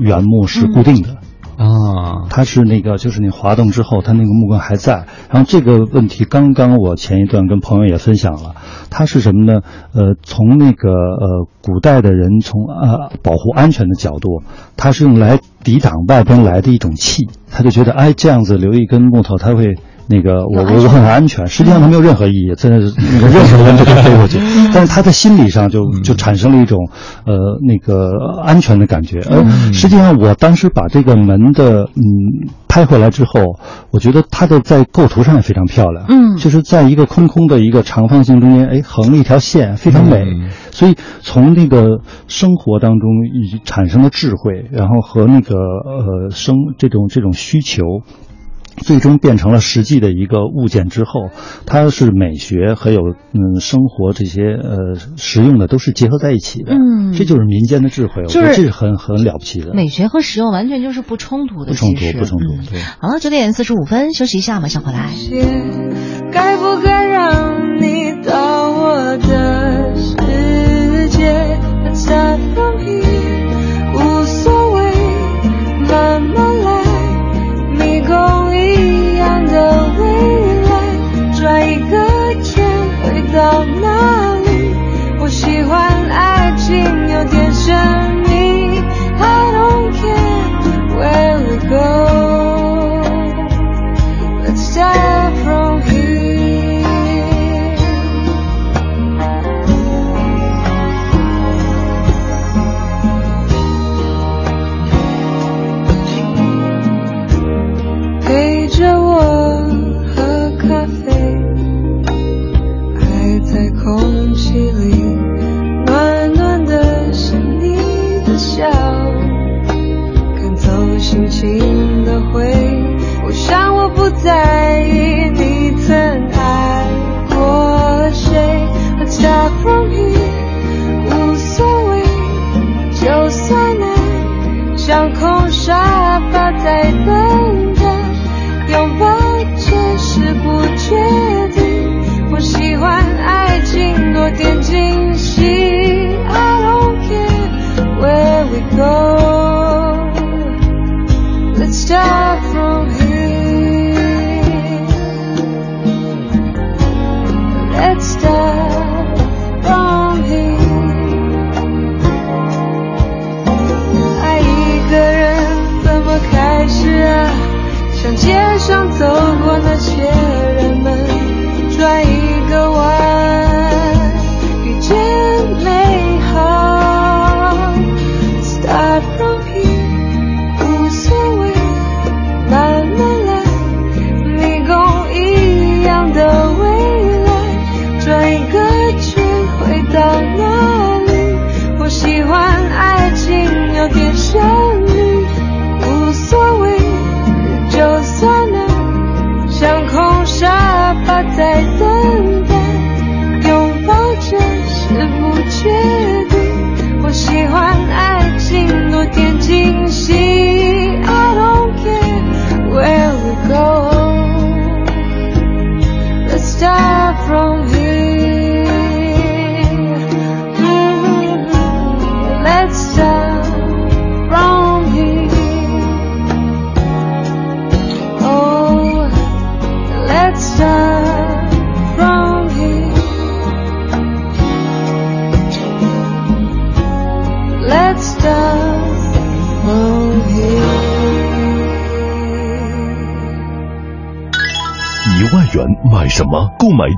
原木是固定的。啊，它是那个，就是你滑动之后，它那个木棍还在。然后这个问题，刚刚我前一段跟朋友也分享了，它是什么呢？呃，从那个呃古代的人从呃保护安全的角度，它是用来抵挡外边来的一种气，他就觉得哎这样子留一根木头，它会。那个我我我很安全，实际上它没有任何意义，在那那个任何人都可以飞过去，但是他在心理上就就产生了一种呃那个安全的感觉。而实际上我当时把这个门的嗯拍回来之后，我觉得它的在构图上也非常漂亮，嗯，就是在一个空空的一个长方形中间，哎横了一条线，非常美。所以从那个生活当中产生的智慧，然后和那个呃生这种这种需求。最终变成了实际的一个物件之后，它是美学还有嗯生活这些呃实用的都是结合在一起的，嗯，这就是民间的智慧，我觉得这是很很了不起的。美学和实用完全就是不冲突的，不冲突，不冲突。对，好了，九点四十五分，休息一下，马上回来。该不该让你到我的世界？无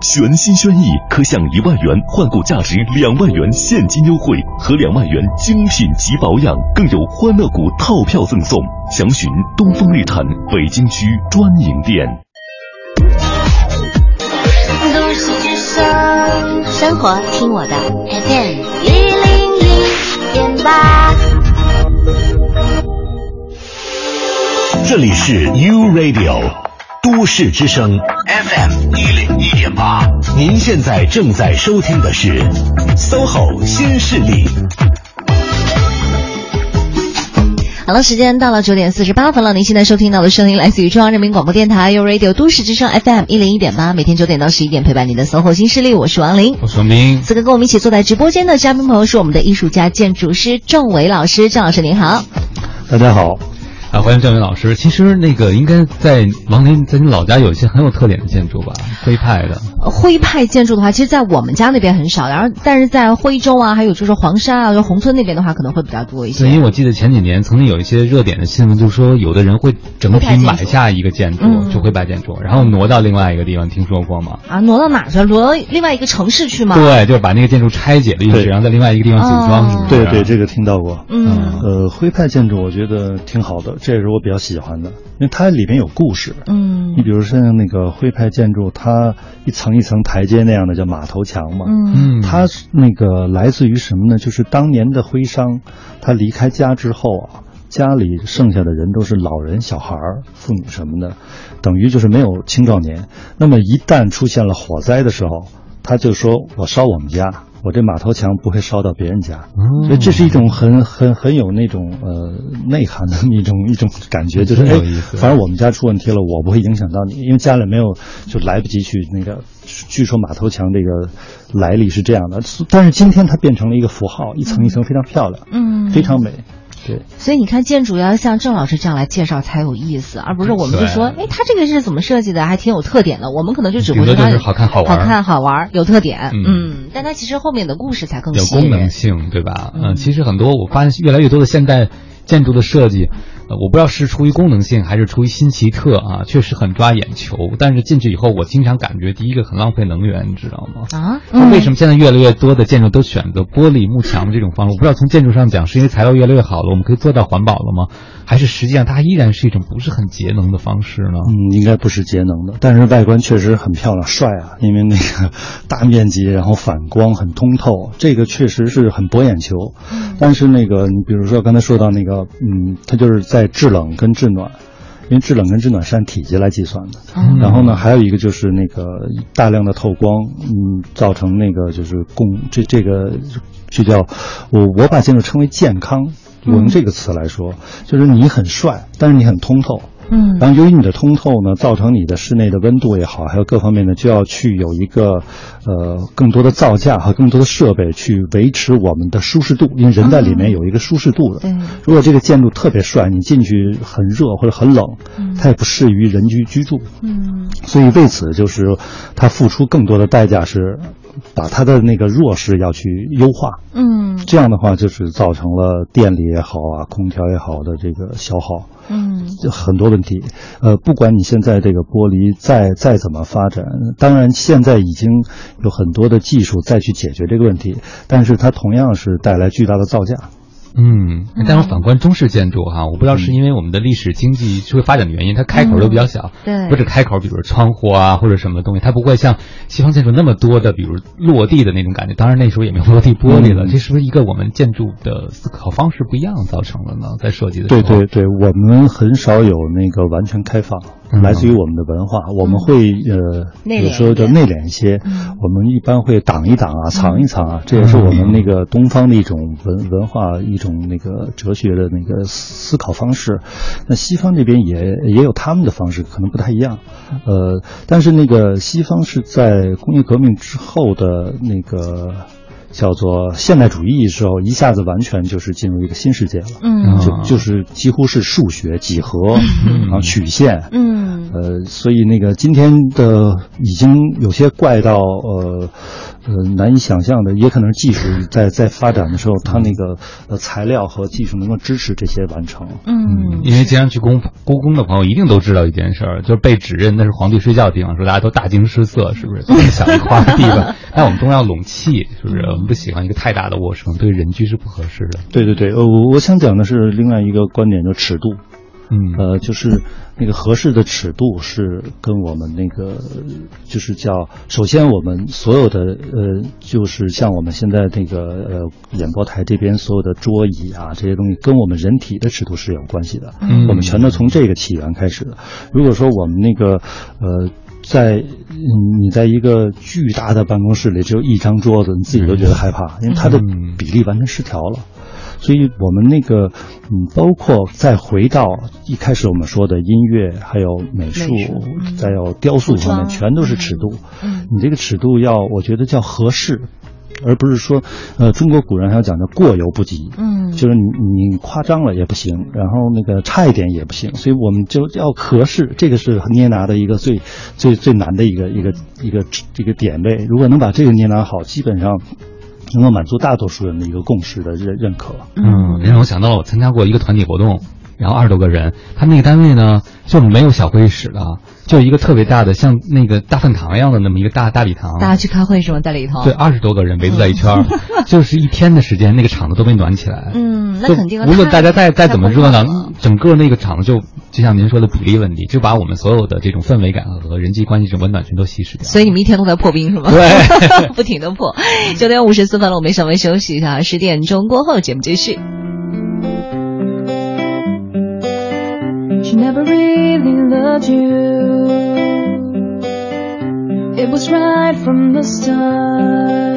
全新轩逸，可享一万元换购价值两万元现金优惠和两万元精品级保养，更有欢乐谷套票赠送。详询东风日产北京区专营店。都市之声，生活听我的 FM 一零一点八。这里是 U Radio 都市之声您现在正在收听的是 SOHO 新势力。好了，时间到了九点四十八分了。您现在收听到的声音来自于中央人民广播电台 u Radio 都市之声 FM 一零一点八，每天九点到十一点陪伴您的 SOHO 新势力，我是王琳，我是王斌。此刻跟我们一起坐在直播间的嘉宾朋友是我们的艺术家、建筑师郑伟老师，郑老师您好。大家好。啊，欢迎郑伟老师。其实那个应该在王林在你老家有一些很有特点的建筑吧，徽派的。徽派建筑的话，其实，在我们家那边很少，然后但是在徽州啊，还有就是黄山啊，就宏村那边的话，可能会比较多一些。对，因为我记得前几年曾经有一些热点的新闻，就是说有的人会整体买下一个建筑，就徽派建筑，然后挪到另外一个地方，听说过吗？啊，挪到哪去？挪到另外一个城市去吗？对，就是把那个建筑拆解了，然后在另外一个地方组装，是不是？对对，这个听到过。嗯，呃，徽派建筑我觉得挺好的，这也是我比较喜。喜欢的，因为它里面有故事。嗯，你比如像那个徽派建筑，它一层一层台阶那样的叫马头墙嘛。嗯，它那个来自于什么呢？就是当年的徽商，他离开家之后啊，家里剩下的人都是老人、小孩、父母什么的，等于就是没有青壮年。那么一旦出现了火灾的时候，他就说我烧我们家。我这马头墙不会烧到别人家，所以这是一种很很很有那种呃内涵的一种一种感觉，就是哎，反正我们家出问题了，我不会影响到你，因为家里没有就来不及去那个。据说马头墙这个来历是这样的，但是今天它变成了一个符号，一层一层非常漂亮，嗯，非常美。对，所以你看，建筑要像郑老师这样来介绍才有意思，而不是我们就说，哎，他这个是怎么设计的，还挺有特点的。我们可能就只会觉得好看好玩，好看好玩，有特点。嗯，但它其实后面的故事才更有功能性，对吧？嗯，其实很多我发现越来越多的现代建筑的设计。我不知道是出于功能性还是出于新奇特啊，确实很抓眼球。但是进去以后，我经常感觉第一个很浪费能源，你知道吗？啊，为什么现在越来越多的建筑都选择玻璃幕墙这种方式？我不知道从建筑上讲，是因为材料越来越好了，我们可以做到环保了吗？还是实际上它依然是一种不是很节能的方式呢？嗯，应该不是节能的，但是外观确实很漂亮帅啊，因为那个 大面积，然后反光很通透，这个确实是很博眼球。但是那个，你比如说刚才说到那个，嗯，它就是在制冷跟制暖，因为制冷跟制暖是按体积来计算的。然后呢，还有一个就是那个大量的透光，嗯，造成那个就是供这这个就叫我我把建筑称为健康。用这个词来说，就是你很帅，但是你很通透。嗯，然后由于你的通透呢，造成你的室内的温度也好，还有各方面呢，就要去有一个，呃，更多的造价和更多的设备去维持我们的舒适度，因为人在里面有一个舒适度的。嗯，如果这个建筑特别帅，你进去很热或者很冷，它也不适于人居居住。嗯，所以为此就是他付出更多的代价是。把它的那个弱势要去优化，嗯，这样的话就是造成了电力也好啊，空调也好的这个消耗，嗯，就很多问题。呃，不管你现在这个玻璃再再怎么发展，当然现在已经有很多的技术再去解决这个问题，但是它同样是带来巨大的造价。嗯，但是反观中式建筑哈，我不知道是因为我们的历史经济社会发展的原因，它开口都比较小，对，或者开口，比如窗户啊或者什么东西，它不会像西方建筑那么多的，比如落地的那种感觉。当然那时候也没有落地玻璃了，这是不是一个我们建筑的思考方式不一样造成了呢？在设计的时候，对对对，我们很少有那个完全开放。来自于我们的文化，我们会呃有时候就内敛一些，我们一般会挡一挡啊，藏一藏啊，这也是我们那个东方的一种文文化一种那个哲学的那个思考方式。那西方这边也也有他们的方式，可能不太一样。呃，但是那个西方是在工业革命之后的那个。叫做现代主义时候，一下子完全就是进入一个新世界了。嗯，就就是几乎是数学、几何然后、曲线。嗯，呃，所以那个今天的已经有些怪到呃呃难以想象的，也可能是技术在在发展的时候，它那个呃材料和技术能够支持这些完成。嗯，因为经常去宫故宫的朋友一定都知道一件事儿，就是被指认那是皇帝睡觉的地方，说大家都大惊失色，是不是？这么小一块地方，但我们中要拢气，是不是？我们不喜欢一个太大的卧室，对人居是不合适的。对对对，呃，我我想讲的是另外一个观点，就尺度。嗯，呃，就是那个合适的尺度是跟我们那个，就是叫首先我们所有的呃，就是像我们现在那个呃演播台这边所有的桌椅啊这些东西，跟我们人体的尺度是有关系的。嗯，我们全都从这个起源开始的。如果说我们那个呃。在你在一个巨大的办公室里，只有一张桌子，你自己都觉得害怕，因为它的比例完全失调了。所以我们那个，嗯，包括再回到一开始我们说的音乐，还有美术，再有雕塑方面，全都是尺度。嗯你这个尺度要，我觉得叫合适。而不是说，呃，中国古人还要讲究过犹不及，嗯，就是你你夸张了也不行，然后那个差一点也不行，所以我们就要合适，这个是捏拿的一个最最最难的一个一个一个这个点位。如果能把这个捏拿好，基本上能够满足大多数人的一个共识的认认可。嗯，让我想到我参加过一个团体活动。然后二十多个人，他那个单位呢就没有小会议室的，就一个特别大的像那个大饭堂一样的那么一个大大礼堂。大家去开会是吗？在里头？对，二十多个人围坐在一圈，就是一天的时间，那个场子都被暖起来。嗯，那肯定。无论大家再再怎么热闹，整个那个场子就就像您说的比例问题，就把我们所有的这种氛围感和人际关系这种温暖全都稀释掉。所以你们一天都在破冰是吗？对，不停的破。九点五十四分了，我们稍微休息一下，十点钟过后节目继续。Never really loved you. It was right from the start.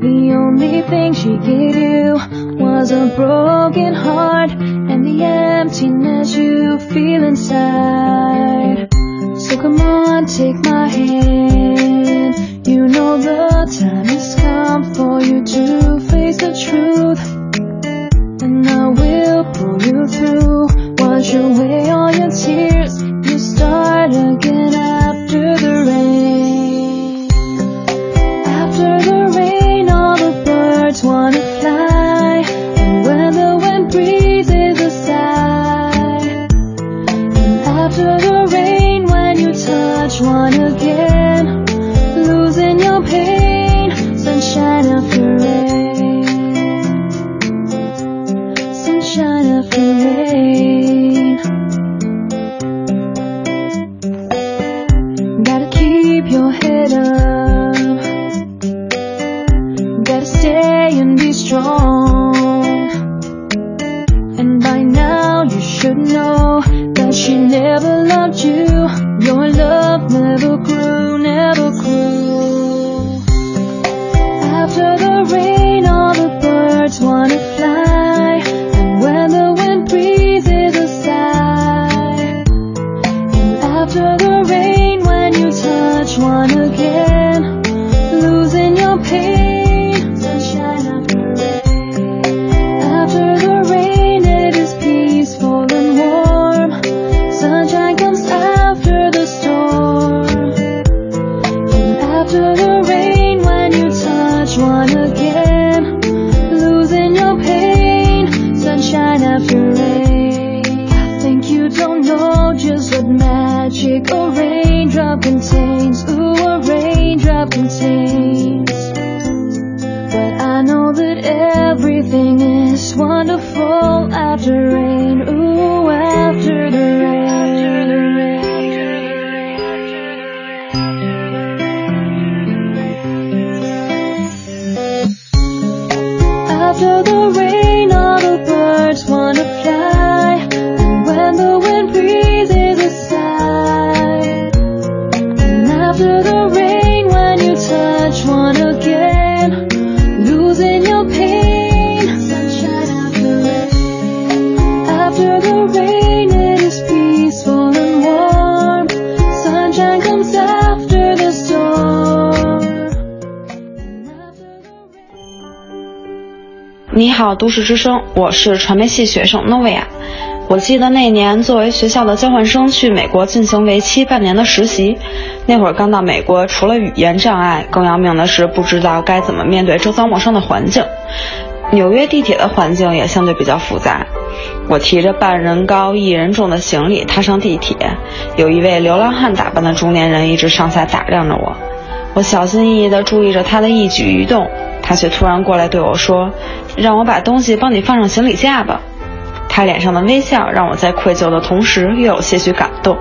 The only thing she gave you was a broken heart and the emptiness you feel inside. So come on, take my hand. You know the time has come for you to face the truth. And I will pull you through. Wash away all your tears. You start again 都市之声，我是传媒系学生诺维亚。我记得那年作为学校的交换生去美国进行为期半年的实习，那会儿刚到美国，除了语言障碍，更要命的是不知道该怎么面对周遭陌生的环境。纽约地铁的环境也相对比较复杂。我提着半人高一人重的行李踏上地铁，有一位流浪汉打扮的中年人一直上下打量着我。我小心翼翼地注意着他的一举一动，他却突然过来对我说：“让我把东西帮你放上行李架吧。”他脸上的微笑让我在愧疚的同时又有些许感动。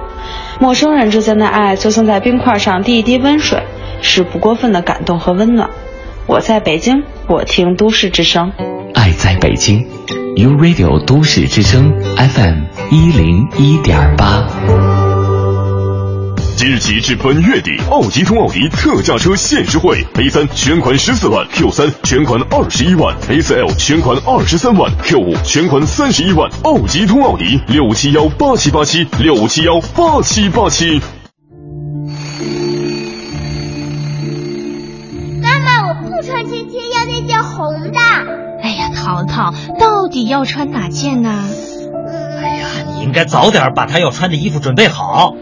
陌生人之间的爱就像在冰块上滴一滴温水，是不过分的感动和温暖。我在北京，我听都市之声。爱在北京，U Radio 都市之声 FM 一零一点八。即日起至本月底，奥迪通奥迪特价车限时会：A 三全款十四万，Q 三全款二十一万，A 四 L 全款二十三万，Q 五全款三十一万。奥迪通奥迪六七幺八七八七六七幺八七八七。妈妈，我不穿芊芊，要那件红的。哎呀，淘淘，到底要穿哪件呢？哎呀，你应该早点把他要穿的衣服准备好。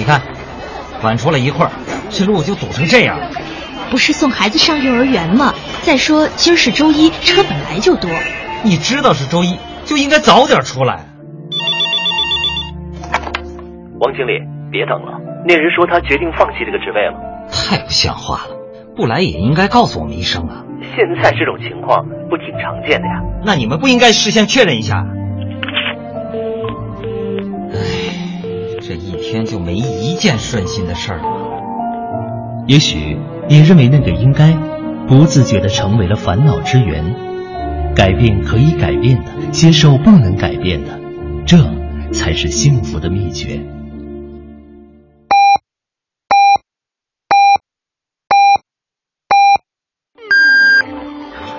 你看，晚出来一会儿，这路就堵成这样。不是送孩子上幼儿园吗？再说今儿是周一，车本来就多。你知道是周一，就应该早点出来。王经理，别等了，那人说他决定放弃这个职位了。太不像话了，不来也应该告诉我们一声啊。现在这种情况不挺常见的呀？那你们不应该事先确认一下？天就没一件顺心的事儿吗？也许你认为那个应该，不自觉的成为了烦恼之源。改变可以改变的，接受不能改变的，这才是幸福的秘诀。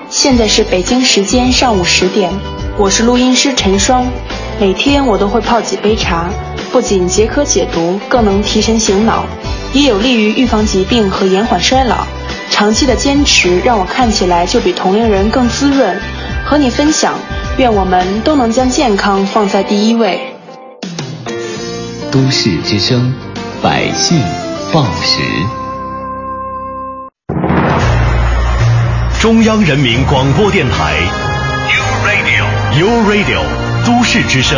现在是北京时间上午十点，我是录音师陈双，每天我都会泡几杯茶。不仅解渴解毒，更能提神醒脑，也有利于预防疾病和延缓衰老。长期的坚持让我看起来就比同龄人更滋润。和你分享，愿我们都能将健康放在第一位。都市之声，百姓报时。中央人民广播电台，U Radio，U Radio，都市之声。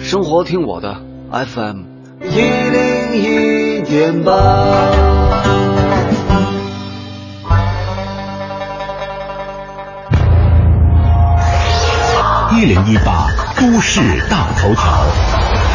生活听我的 FM 一零一点八，一零一八都市大头条。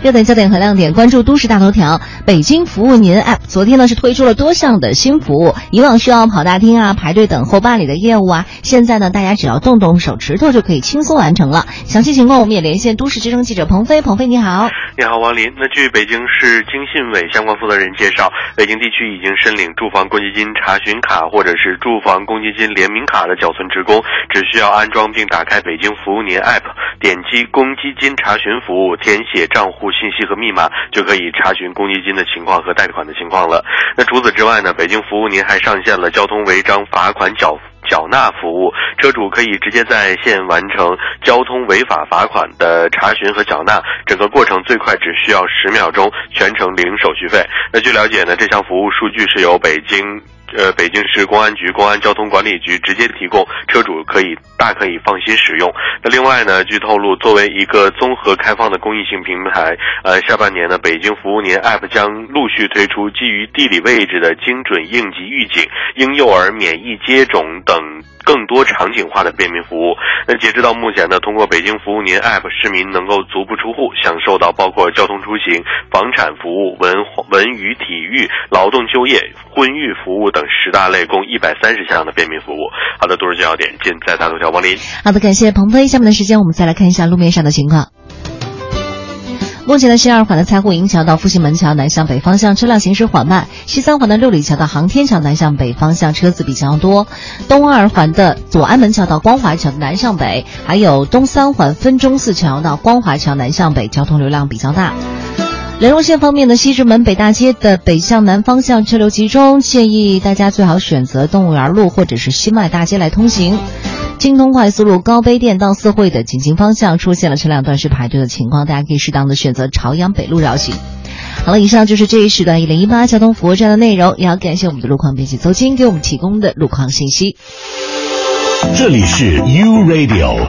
热点焦点和亮点，关注都市大头条。北京服务您 App 昨天呢是推出了多项的新服务，以往需要跑大厅啊、排队等候办理的业务啊，现在呢大家只要动动手指头就可以轻松完成了。详细情况我们也连线都市之声记者鹏飞，鹏飞你好。你好王林。那据北京市经信委相关负责人介绍，北京地区已经申领住房公积金查询卡或者是住房公积金联名卡的缴存职工，只需要安装并打开北京服务您 App，点击公积金查询服务，填写账户。信息和密码就可以查询公积金的情况和贷款的情况了。那除此之外呢？北京服务您还上线了交通违章罚款缴缴纳服务，车主可以直接在线完成交通违法罚款的查询和缴纳，整个过程最快只需要十秒钟，全程零手续费。那据了解呢，这项服务数据是由北京。呃，北京市公安局公安交通管理局直接提供，车主可以大可以放心使用。那另外呢，据透露，作为一个综合开放的公益性平台，呃，下半年呢，北京服务年 App 将陆续推出基于地理位置的精准应急预警、婴幼儿免疫接种等。更多场景化的便民服务。那截止到目前呢，通过北京服务您 App，市民能够足不出户享受到包括交通出行、房产服务、文文娱体育、劳动就业、婚育服务等十大类共一百三十项的便民服务。好的，都市焦点，尽在大头条王林。好的，感谢鹏飞。下面的时间，我们再来看一下路面上的情况。目前的西二环的蔡户营桥到复兴门桥南向北方向车辆行驶缓慢，西三环的六里桥到航天桥南向北方向车子比较多，东二环的左安门桥到光华桥南向北，还有东三环分钟寺桥到光华桥南向北交通流量比较大。联络线方面呢，西直门北大街的北向南方向车流集中，建议大家最好选择动物园路或者是新外大街来通行。京通快速路高碑店到四惠的进京方向出现了车辆断时排队的情况，大家可以适当的选择朝阳北路绕行。好了，以上就是这一时段一零一八交通服务站的内容，也要感谢我们的路况编辑邹青给我们提供的路况信息。这里是 U Radio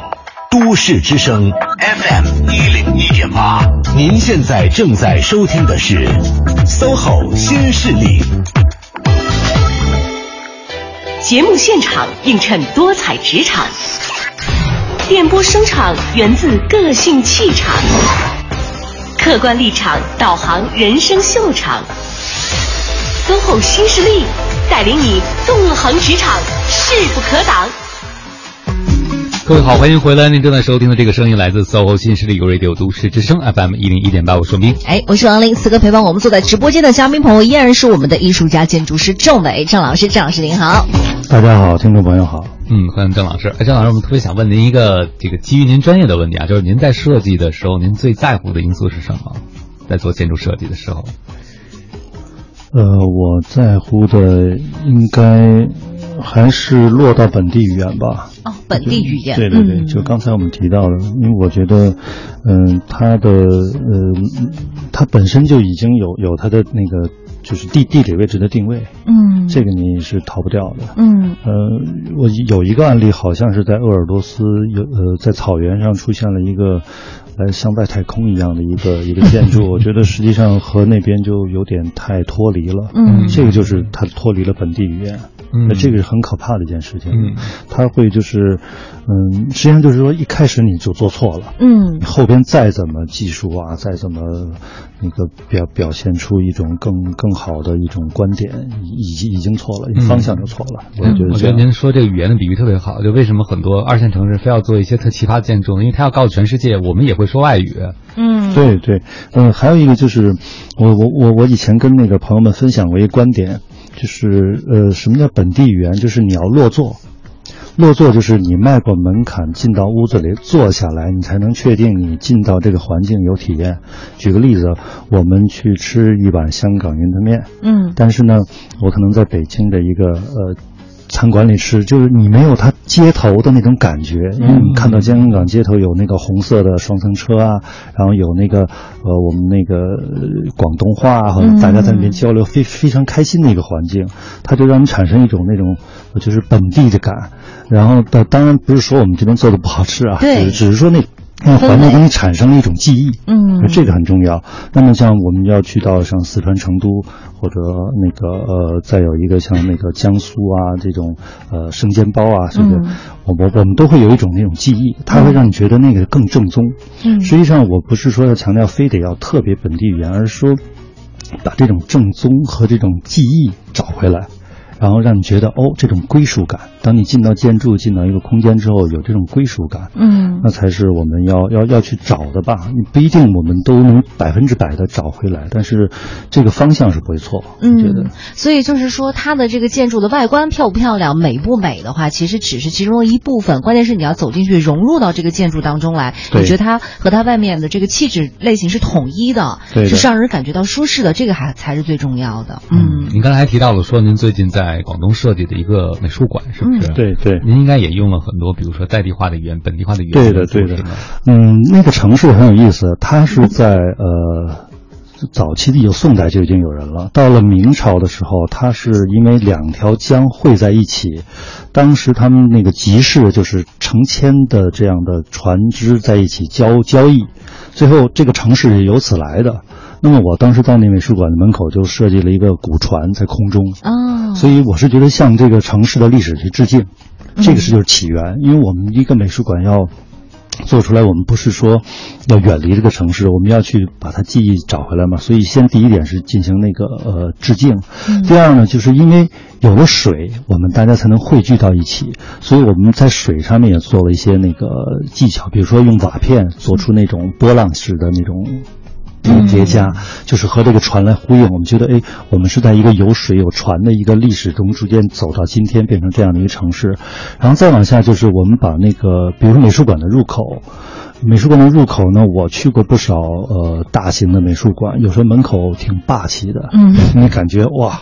都市之声 FM 一零一点八，您现在正在收听的是 SOHO 新势力。节目现场映衬多彩职场，电波声场源自个性气场，客观立场导航人生秀场丰厚新势力带领你纵横职场，势不可挡。各位好，欢迎回来！您正在收听的这个声音来自 SOHO 新势力 Radio 都市之声 FM 一零一点八，我说明。哎，我是王林。此刻陪伴我们坐在直播间的嘉宾朋友依然是我们的艺术家、建筑师郑伟郑老师。郑老师您好，大家好，听众朋友好。嗯，欢迎郑老师。哎，郑老师，我们特别想问您一个这个基于您专业的问题啊，就是您在设计的时候，您最在乎的因素是什么？在做建筑设计的时候，呃，我在乎的应该还是落到本地语言吧。哦，本地语言。对对对，就刚才我们提到的，因为我觉得，嗯，它的呃，它本身就已经有有它的那个就是地地理位置的定位。嗯，这个你是逃不掉的。嗯，呃，我有一个案例，好像是在鄂尔多斯有呃，在草原上出现了一个。呃，像外太空一样的一个 一个建筑，我觉得实际上和那边就有点太脱离了。嗯，这个就是它脱离了本地语言。嗯，这个是很可怕的一件事情。嗯，它会就是，嗯，实际上就是说一开始你就做错了。嗯，后边再怎么技术啊，再怎么那个表表现出一种更更好的一种观点，已经已经错了，方向就错了。我觉得，我觉得您说这个语言的比喻特别好。就为什么很多二线城市非要做一些特奇葩的建筑？因为他要告诉全世界，我们也会说外语。嗯，对对，嗯，还有一个就是，我我我我以前跟那个朋友们分享过一个观点。就是呃，什么叫本地语言？就是你要落座，落座就是你迈过门槛进到屋子里坐下来，你才能确定你进到这个环境有体验。举个例子，我们去吃一碗香港云吞面，嗯，但是呢，我可能在北京的一个呃。餐馆里吃，就是你没有它街头的那种感觉，因为你看到香港街头有那个红色的双层车啊，然后有那个呃我们那个广东话和大家在那边交流，非非常开心的一个环境，它就让你产生一种那种就是本地的感。然后当当然不是说我们这边做的不好吃啊，只，只是说那。那环境给你产生了一种记忆，嗯，这个很重要。那么像我们要去到像四川成都，或者那个呃，再有一个像那个江苏啊这种呃生煎包啊，是不是？我我我们都会有一种那种记忆，它会让你觉得那个更正宗。嗯，实际上我不是说要强调非得要特别本地语言，而是说把这种正宗和这种记忆找回来。然后让你觉得哦，这种归属感。当你进到建筑、进到一个空间之后，有这种归属感，嗯，那才是我们要要要去找的吧。你不一定我们都能百分之百的找回来，但是这个方向是不会错。嗯，觉得。所以就是说，它的这个建筑的外观漂不漂亮、美不美的话，其实只是其中的一部分。关键是你要走进去，融入到这个建筑当中来。你觉得它和它外面的这个气质类型是统一的，是让人感觉到舒适的，这个还才是最重要的。嗯，您刚才还提到了说，您最近在。广东设计的一个美术馆，是不是？对对，您应该也用了很多，比如说在地化的语言、本地化的语言。对的，对的。嗯，那个城市很有意思，它是在呃早期的有宋代就已经有人了。到了明朝的时候，它是因为两条江汇在一起，当时他们那个集市就是成千的这样的船只在一起交交易，最后这个城市是由此来的。那么我当时到那美术馆的门口就设计了一个古船在空中，哦，所以我是觉得向这个城市的历史去致敬，这个是就是起源，因为我们一个美术馆要。做出来，我们不是说要远离这个城市，我们要去把它记忆找回来嘛。所以，先第一点是进行那个呃致敬，第二呢，就是因为有了水，我们大家才能汇聚到一起，所以我们在水上面也做了一些那个技巧，比如说用瓦片做出那种波浪式的那种。叠加就是和这个船来呼应，我们觉得，哎，我们是在一个有水有船的一个历史中逐渐走到今天，变成这样的一个城市。然后再往下，就是我们把那个，比如说美术馆的入口，美术馆的入口呢，我去过不少呃大型的美术馆，有时候门口挺霸气的，嗯，你感觉哇，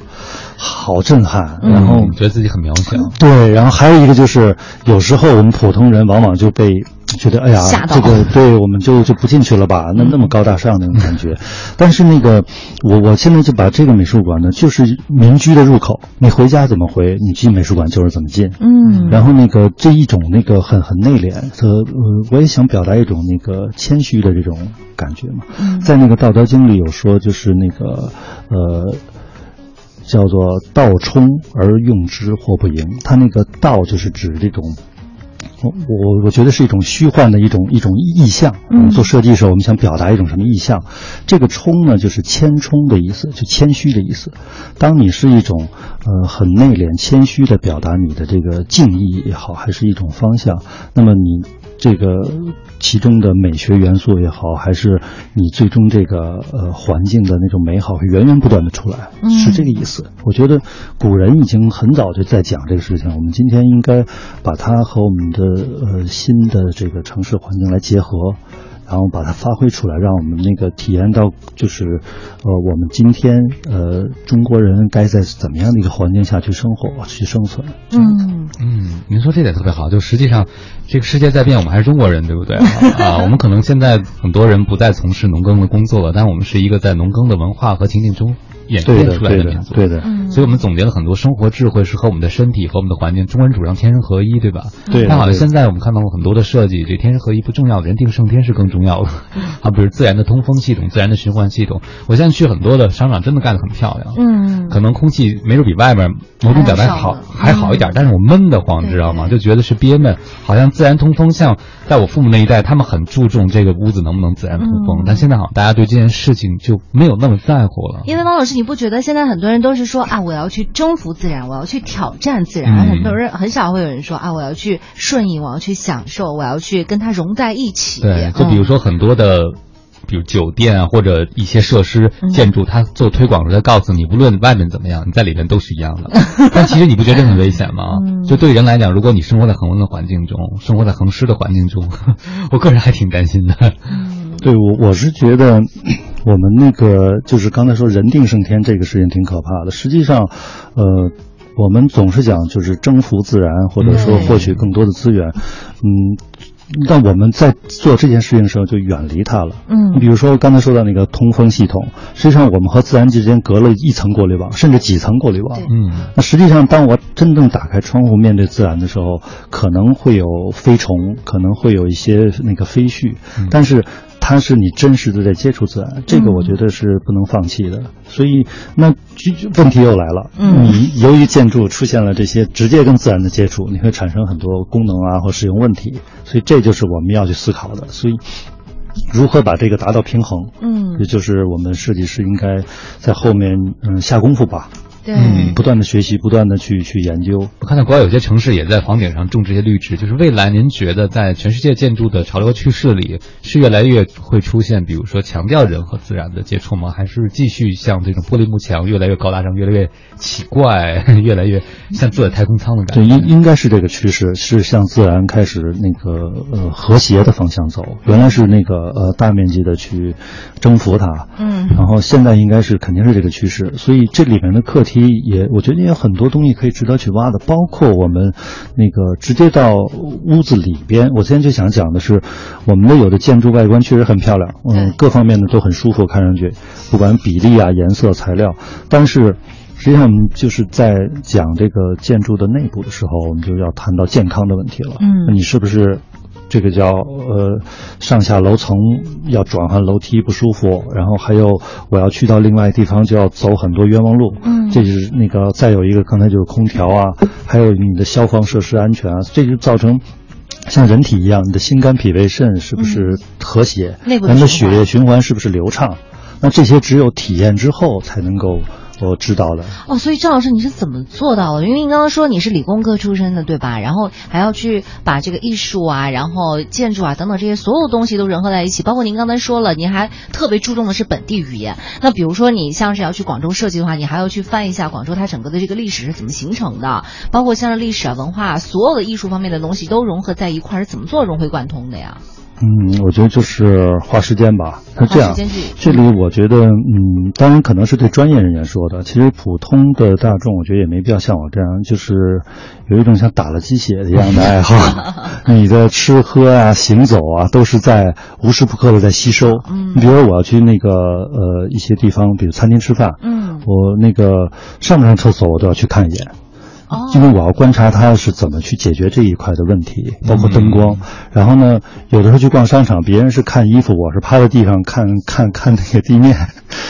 好震撼，然后觉得自己很渺小。对，然后还有一个就是，有时候我们普通人往往就被。觉得哎呀，这个对我们就就不进去了吧？那那么高大上那种感觉。但是那个，我我现在就把这个美术馆呢，就是民居的入口，你回家怎么回，你进美术馆就是怎么进。嗯。然后那个这一种那个很很内敛呃，我也想表达一种那个谦虚的这种感觉嘛。嗯。在那个《道德经》里有说，就是那个呃，叫做“道冲而用之，或不盈”。他那个“道”就是指这种。我我我觉得是一种虚幻的一种一种意象。嗯，做设计的时候，我们想表达一种什么意象？这个“冲”呢，就是谦冲的意思，就谦虚的意思。当你是一种呃很内敛、谦虚的表达你的这个敬意也好，还是一种方向，那么你。这个其中的美学元素也好，还是你最终这个呃环境的那种美好，源源不断的出来，是这个意思。我觉得古人已经很早就在讲这个事情，我们今天应该把它和我们的呃新的这个城市环境来结合。然后把它发挥出来，让我们那个体验到，就是，呃，我们今天呃中国人该在怎么样的一个环境下去生活、去生存。嗯嗯，您说这点特别好，就实际上这个世界在变，我们还是中国人，对不对 啊？我们可能现在很多人不再从事农耕的工作了，但我们是一个在农耕的文化和情境中。演变出来的民族，对的，所以我们总结了很多生活智慧，是和我们的身体和我们的环境。中国人主张天人合一，对吧？对。但好像现在我们看到过很多的设计，这天人合一不重要，人定胜天是更重要的。啊，比如自然的通风系统、自然的循环系统。我现在去很多的商场，真的干得很漂亮。嗯。可能空气没准比外面某种表达好还好一点，但是我闷得慌，知道吗？就觉得是憋闷。好像自然通风，像在我父母那一代，他们很注重这个屋子能不能自然通风，但现在好像大家对这件事情就没有那么在乎了。因为汪老师，你不觉得现在很很多人都是说啊，我要去征服自然，我要去挑战自然。很多人很少会有人说啊，我要去顺应，我要去享受，我要去跟它融在一起。对，就比如说很多的，比如酒店啊，或者一些设施建筑，它做推广的时，它告诉你，无论外面怎么样，你在里面都是一样的。但其实你不觉得很危险吗？就对人来讲，如果你生活在恒温的环境中，生活在恒湿的环境中，我个人还挺担心的。对我，我是觉得。我们那个就是刚才说“人定胜天”这个事情挺可怕的。实际上，呃，我们总是讲就是征服自然，或者说获取更多的资源，嗯，但我们在做这件事情的时候就远离它了。嗯，你比如说刚才说到那个通风系统，实际上我们和自然之间隔了一层过滤网，甚至几层过滤网。嗯，那实际上当我真正打开窗户面对自然的时候，可能会有飞虫，可能会有一些那个飞絮，但是。它是你真实的在接触自然，这个我觉得是不能放弃的。所以，那问题又来了，你由于建筑出现了这些直接跟自然的接触，你会产生很多功能啊或使用问题。所以，这就是我们要去思考的。所以，如何把这个达到平衡，嗯，也就是我们设计师应该在后面嗯下功夫吧。嗯，不断的学习，不断的去去研究。我看到国外有些城市也在房顶上种这些绿植，就是未来您觉得在全世界建筑的潮流趋势里，是越来越会出现，比如说强调人和自然的接触吗？还是继续像这种玻璃幕墙越来越高大上，越来越奇怪，越来越像坐在太空舱的感觉？对，应应该是这个趋势，是向自然开始那个呃和谐的方向走。原来是那个呃大面积的去征服它，嗯，然后现在应该是肯定是这个趋势。所以这里面的课题。也，我觉得也有很多东西可以值得去挖的，包括我们那个直接到屋子里边。我今天就想讲的是，我们的有的建筑外观确实很漂亮，嗯，各方面的都很舒服，看上去，不管比例啊、颜色、材料。但是，实际上我们就是在讲这个建筑的内部的时候，我们就要谈到健康的问题了。嗯，你是不是这个叫呃上下楼层要转换楼梯不舒服，然后还有我要去到另外地方就要走很多冤枉路，嗯，这就是那个再有一个刚才就是空调啊，还有你的消防设施安全啊，这就造成像人体一样，你的心肝脾胃肾是不是和谐，内部人的血液循环是不是流畅？那这些只有体验之后才能够。我知道了哦，所以赵老师你是怎么做到的？因为你刚刚说你是理工科出身的，对吧？然后还要去把这个艺术啊，然后建筑啊等等这些所有东西都融合在一起。包括您刚才说了，您还特别注重的是本地语言。那比如说你像是要去广州设计的话，你还要去翻一下广州它整个的这个历史是怎么形成的，包括像是历史啊、文化啊，所有的艺术方面的东西都融合在一块儿，是怎么做融会贯通的呀？嗯，我觉得就是花时间吧。是这样，这里我觉得，嗯，当然可能是对专业人员说的。其实普通的大众，我觉得也没必要像我这样，就是有一种像打了鸡血一样的爱好。你的吃喝啊、行走啊，都是在无时不刻的在吸收。嗯，你比如说我要去那个呃一些地方，比如餐厅吃饭，嗯，我那个上不上厕所我都要去看一眼。因为我要观察他是怎么去解决这一块的问题，包括灯光。然后呢，有的时候去逛商场，别人是看衣服，我是趴在地上看看看那个地面。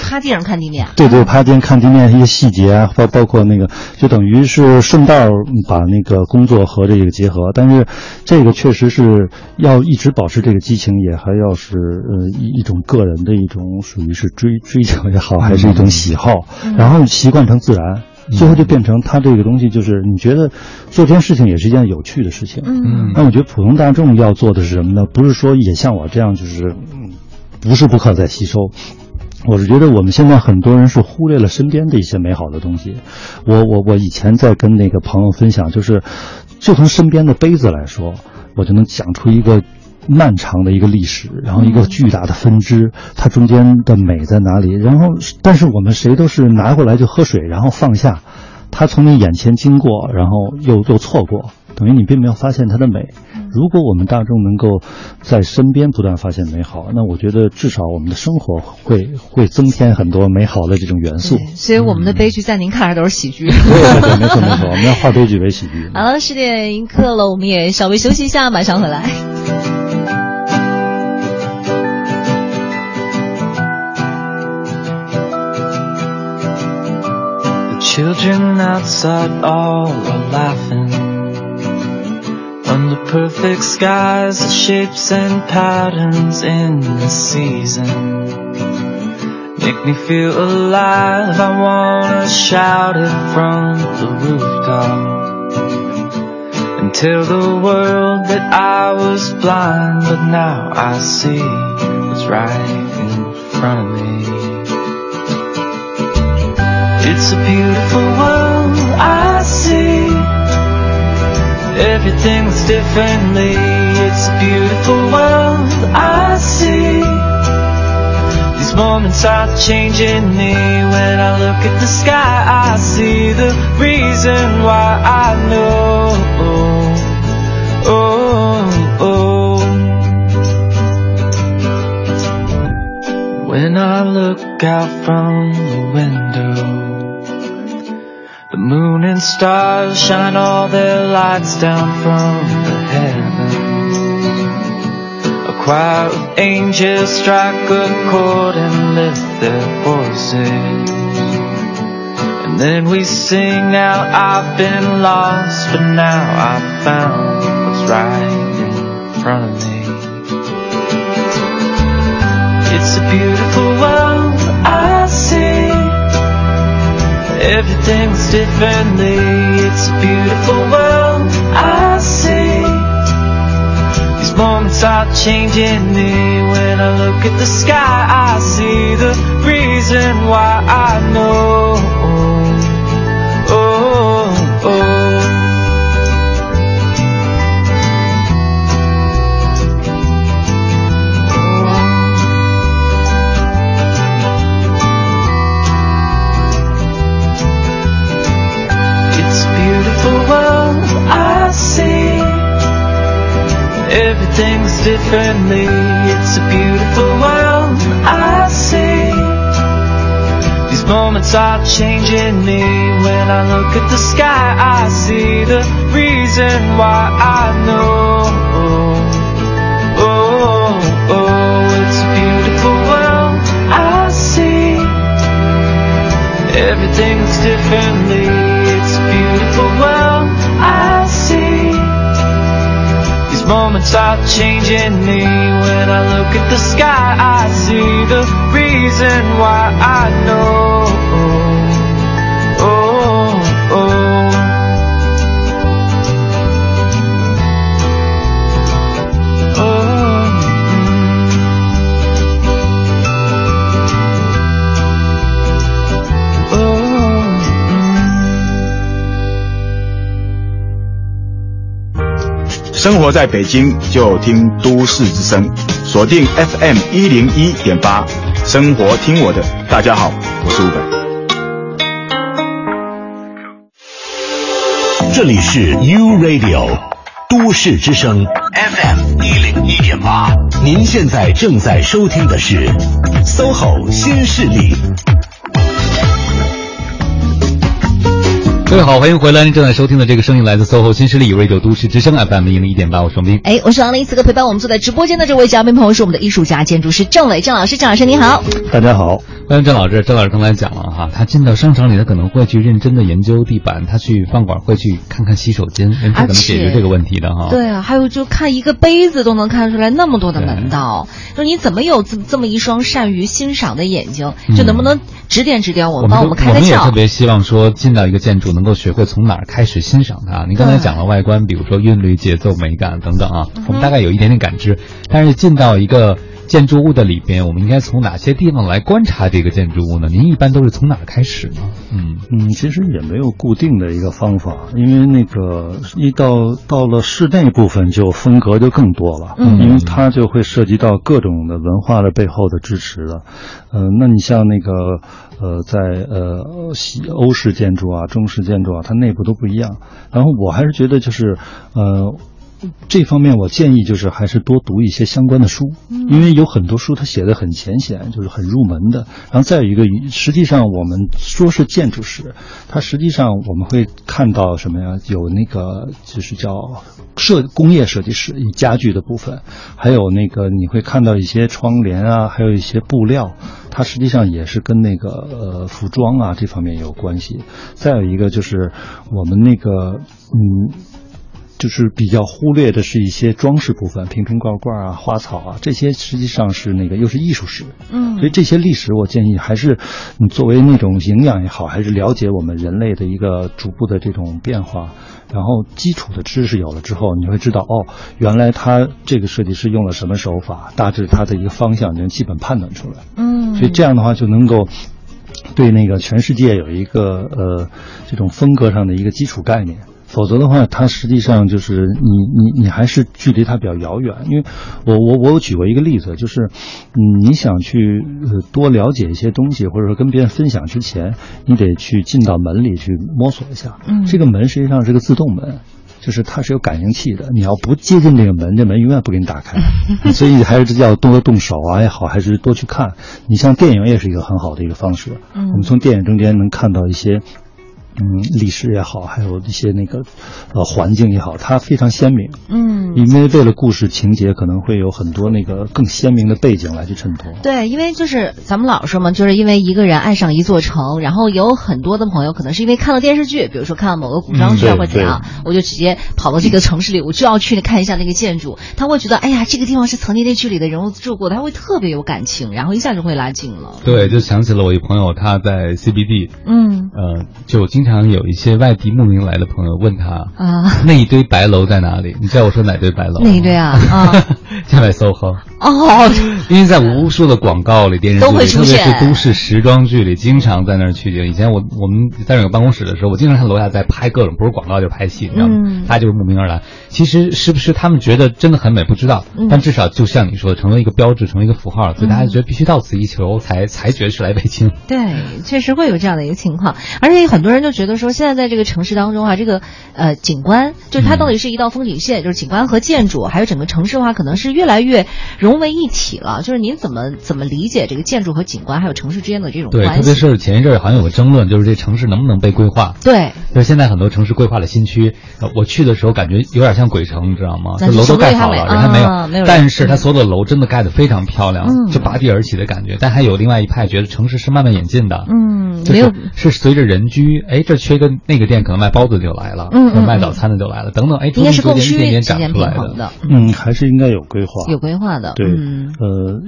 趴地上看地面。对对，趴地上看地面一些细节啊，包包括那个，就等于是顺道把那个工作和这个结合。但是，这个确实是要一直保持这个激情，也还要是呃一一种个人的一种属于是追追求也好，还是一种喜好，然后习惯成自然。最后就变成他这个东西，就是你觉得做这件事情也是一件有趣的事情。嗯，那我觉得普通大众要做的是什么呢？不是说也像我这样，就是无时不刻在吸收。我是觉得我们现在很多人是忽略了身边的一些美好的东西。我我我以前在跟那个朋友分享，就是就从身边的杯子来说，我就能讲出一个。漫长的一个历史，然后一个巨大的分支，它中间的美在哪里？然后，但是我们谁都是拿过来就喝水，然后放下，它从你眼前经过，然后又又错过，等于你并没有发现它的美。如果我们大众能够在身边不断发现美好，那我觉得至少我们的生活会会增添很多美好的这种元素。所以我们的悲剧在您看来都是喜剧。对对，没错没错，我们要化悲剧为喜剧。好了，十点一刻了，我们也稍微休息一下，马上回来。Children outside all are laughing. Under perfect skies the shapes and patterns in the season. Make me feel alive I wanna shout it from the rooftop. And tell the world that I was blind But now I see what's right in front of me it's a beautiful world I see. Everything looks differently. It's a beautiful world I see. These moments are changing me. When I look at the sky I see the reason why I know. Oh, oh. When I look out from the window moon and stars shine all their lights down from the heavens. A choir of angels strike a chord and lift their voices. And then we sing now I've been lost, but now I've found what's right in front of me. It's a beautiful world Everything's differently. It's a beautiful world I see. These moments are changing me. When I look at the sky, I see the reason why I know. differently. It's a beautiful world I see. These moments are changing me. When I look at the sky, I see the reason why I know. Oh, oh, oh it's a beautiful world I see. Everything looks differently. It's a beautiful world. Start changing me. When I look at the sky, I see the reason why I know. 生活在北京就听都市之声，锁定 FM 一零一点八，生活听我的。大家好，我是伍佰。这里是 U Radio 都市之声 FM 一零一点八，您现在正在收听的是 SOHO 新势力。各位好，欢迎回来！您正在收听的这个声音来自 SOHO 新势力 Radio 都市之声 FM 一零一点八，我是王斌。哎，我是王林，此刻陪伴我们坐在直播间的这位嘉宾朋友是我们的艺术家、建筑师郑磊，郑老师，郑老师你好。大家好，欢迎郑老师。郑老师刚才讲了哈，他进到商场里，他可能会去认真的研究地板；他去饭馆会去看看洗手间，人他怎么解决这个问题的哈。对啊，还有就看一个杯子都能看出来那么多的门道，就你怎么有这这么一双善于欣赏的眼睛？就能不能指点指点我们，帮我们开开窍？我们也特别希望说，进到一个建筑能够学会从哪儿开始欣赏它。你刚才讲了外观，比如说韵律、节奏、美感等等啊，我们大概有一点点感知，但是进到一个。建筑物的里边，我们应该从哪些地方来观察这个建筑物呢？您一般都是从哪儿开始呢？嗯嗯，其实也没有固定的一个方法，因为那个一到到了室内部分，就风格就更多了，嗯，因为它就会涉及到各种的文化的背后的支持了。嗯、呃，那你像那个呃，在呃西欧式建筑啊、中式建筑啊，它内部都不一样。然后我还是觉得就是呃。这方面我建议就是还是多读一些相关的书，因为有很多书它写的很浅显，就是很入门的。然后再有一个，实际上我们说是建筑史，它实际上我们会看到什么呀？有那个就是叫设工业设计师，以家具的部分，还有那个你会看到一些窗帘啊，还有一些布料，它实际上也是跟那个呃服装啊这方面有关系。再有一个就是我们那个嗯。就是比较忽略的是一些装饰部分，瓶瓶罐罐啊、花草啊，这些实际上是那个又是艺术史。嗯，所以这些历史我建议还是你作为那种营养也好，还是了解我们人类的一个逐步的这种变化，然后基础的知识有了之后，你会知道哦，原来他这个设计师用了什么手法，大致他的一个方向能基本判断出来。嗯，所以这样的话就能够。对那个全世界有一个呃这种风格上的一个基础概念，否则的话，它实际上就是你你你还是距离它比较遥远。因为我我我有举过一个例子，就是嗯你想去呃多了解一些东西，或者说跟别人分享之前，你得去进到门里去摸索一下。嗯，这个门实际上是个自动门。就是它是有感应器的，你要不接近这个门，这门永远不给你打开。所以还是要多动手啊也好，还是多去看。你像电影也是一个很好的一个方式。嗯，我们从电影中间能看到一些。嗯，历史也好，还有一些那个呃环境也好，它非常鲜明。嗯，因为为了故事情节，可能会有很多那个更鲜明的背景来去衬托。对，因为就是咱们老说嘛，就是因为一个人爱上一座城，然后有很多的朋友可能是因为看了电视剧，比如说看了某个古装剧或者怎样，我就直接跑到这个城市里，我就要去看一下那个建筑。他会觉得，哎呀，这个地方是曾经那剧里的人物住过的，他会特别有感情，然后一下就会拉近了。对，就想起了我一朋友，他在 CBD，嗯，呃，就经常有一些外地慕名来的朋友问他啊，那一堆白楼在哪里？你知道我说哪堆白楼？哪一堆啊？啊，下来 SOHO 哦，因为在无数的广告里、电视剧里，特别是都市时装剧里，经常在那儿取景。以前我我们在那个办公室的时候，我经常看楼下在拍各种，不是广告就是拍戏，你知道吗？嗯、他就是慕名而来。其实是不是他们觉得真的很美？不知道，嗯、但至少就像你说的，成为一个标志，成为一个符号，所以大家觉得必须到此一游，才才觉得是来北京。对，确实会有这样的一个情况，而且很多人就觉得说，现在在这个城市当中啊，这个呃景观，就是它到底是一道风景线，就是景观和建筑，还有整个城市的话，可能是越来越融为一体了。就是您怎么怎么理解这个建筑和景观还有城市之间的这种关系？对，特别是前一阵好像有个争论，就是这城市能不能被规划？对，就是现在很多城市规划了新区，我去的时候感觉有点像鬼城，你知道吗？就楼都盖好了，人还没有，但是它所有的楼真的盖得非常漂亮，就拔地而起的感觉。但还有另外一派觉得城市是慢慢演进的，嗯，没有是随着人居，哎，这缺一个那个店，可能卖包子就来了，嗯，卖早餐的就来了，等等，哎，应该是供需之间平衡的，嗯，还是应该有规划，有规划的，对，呃，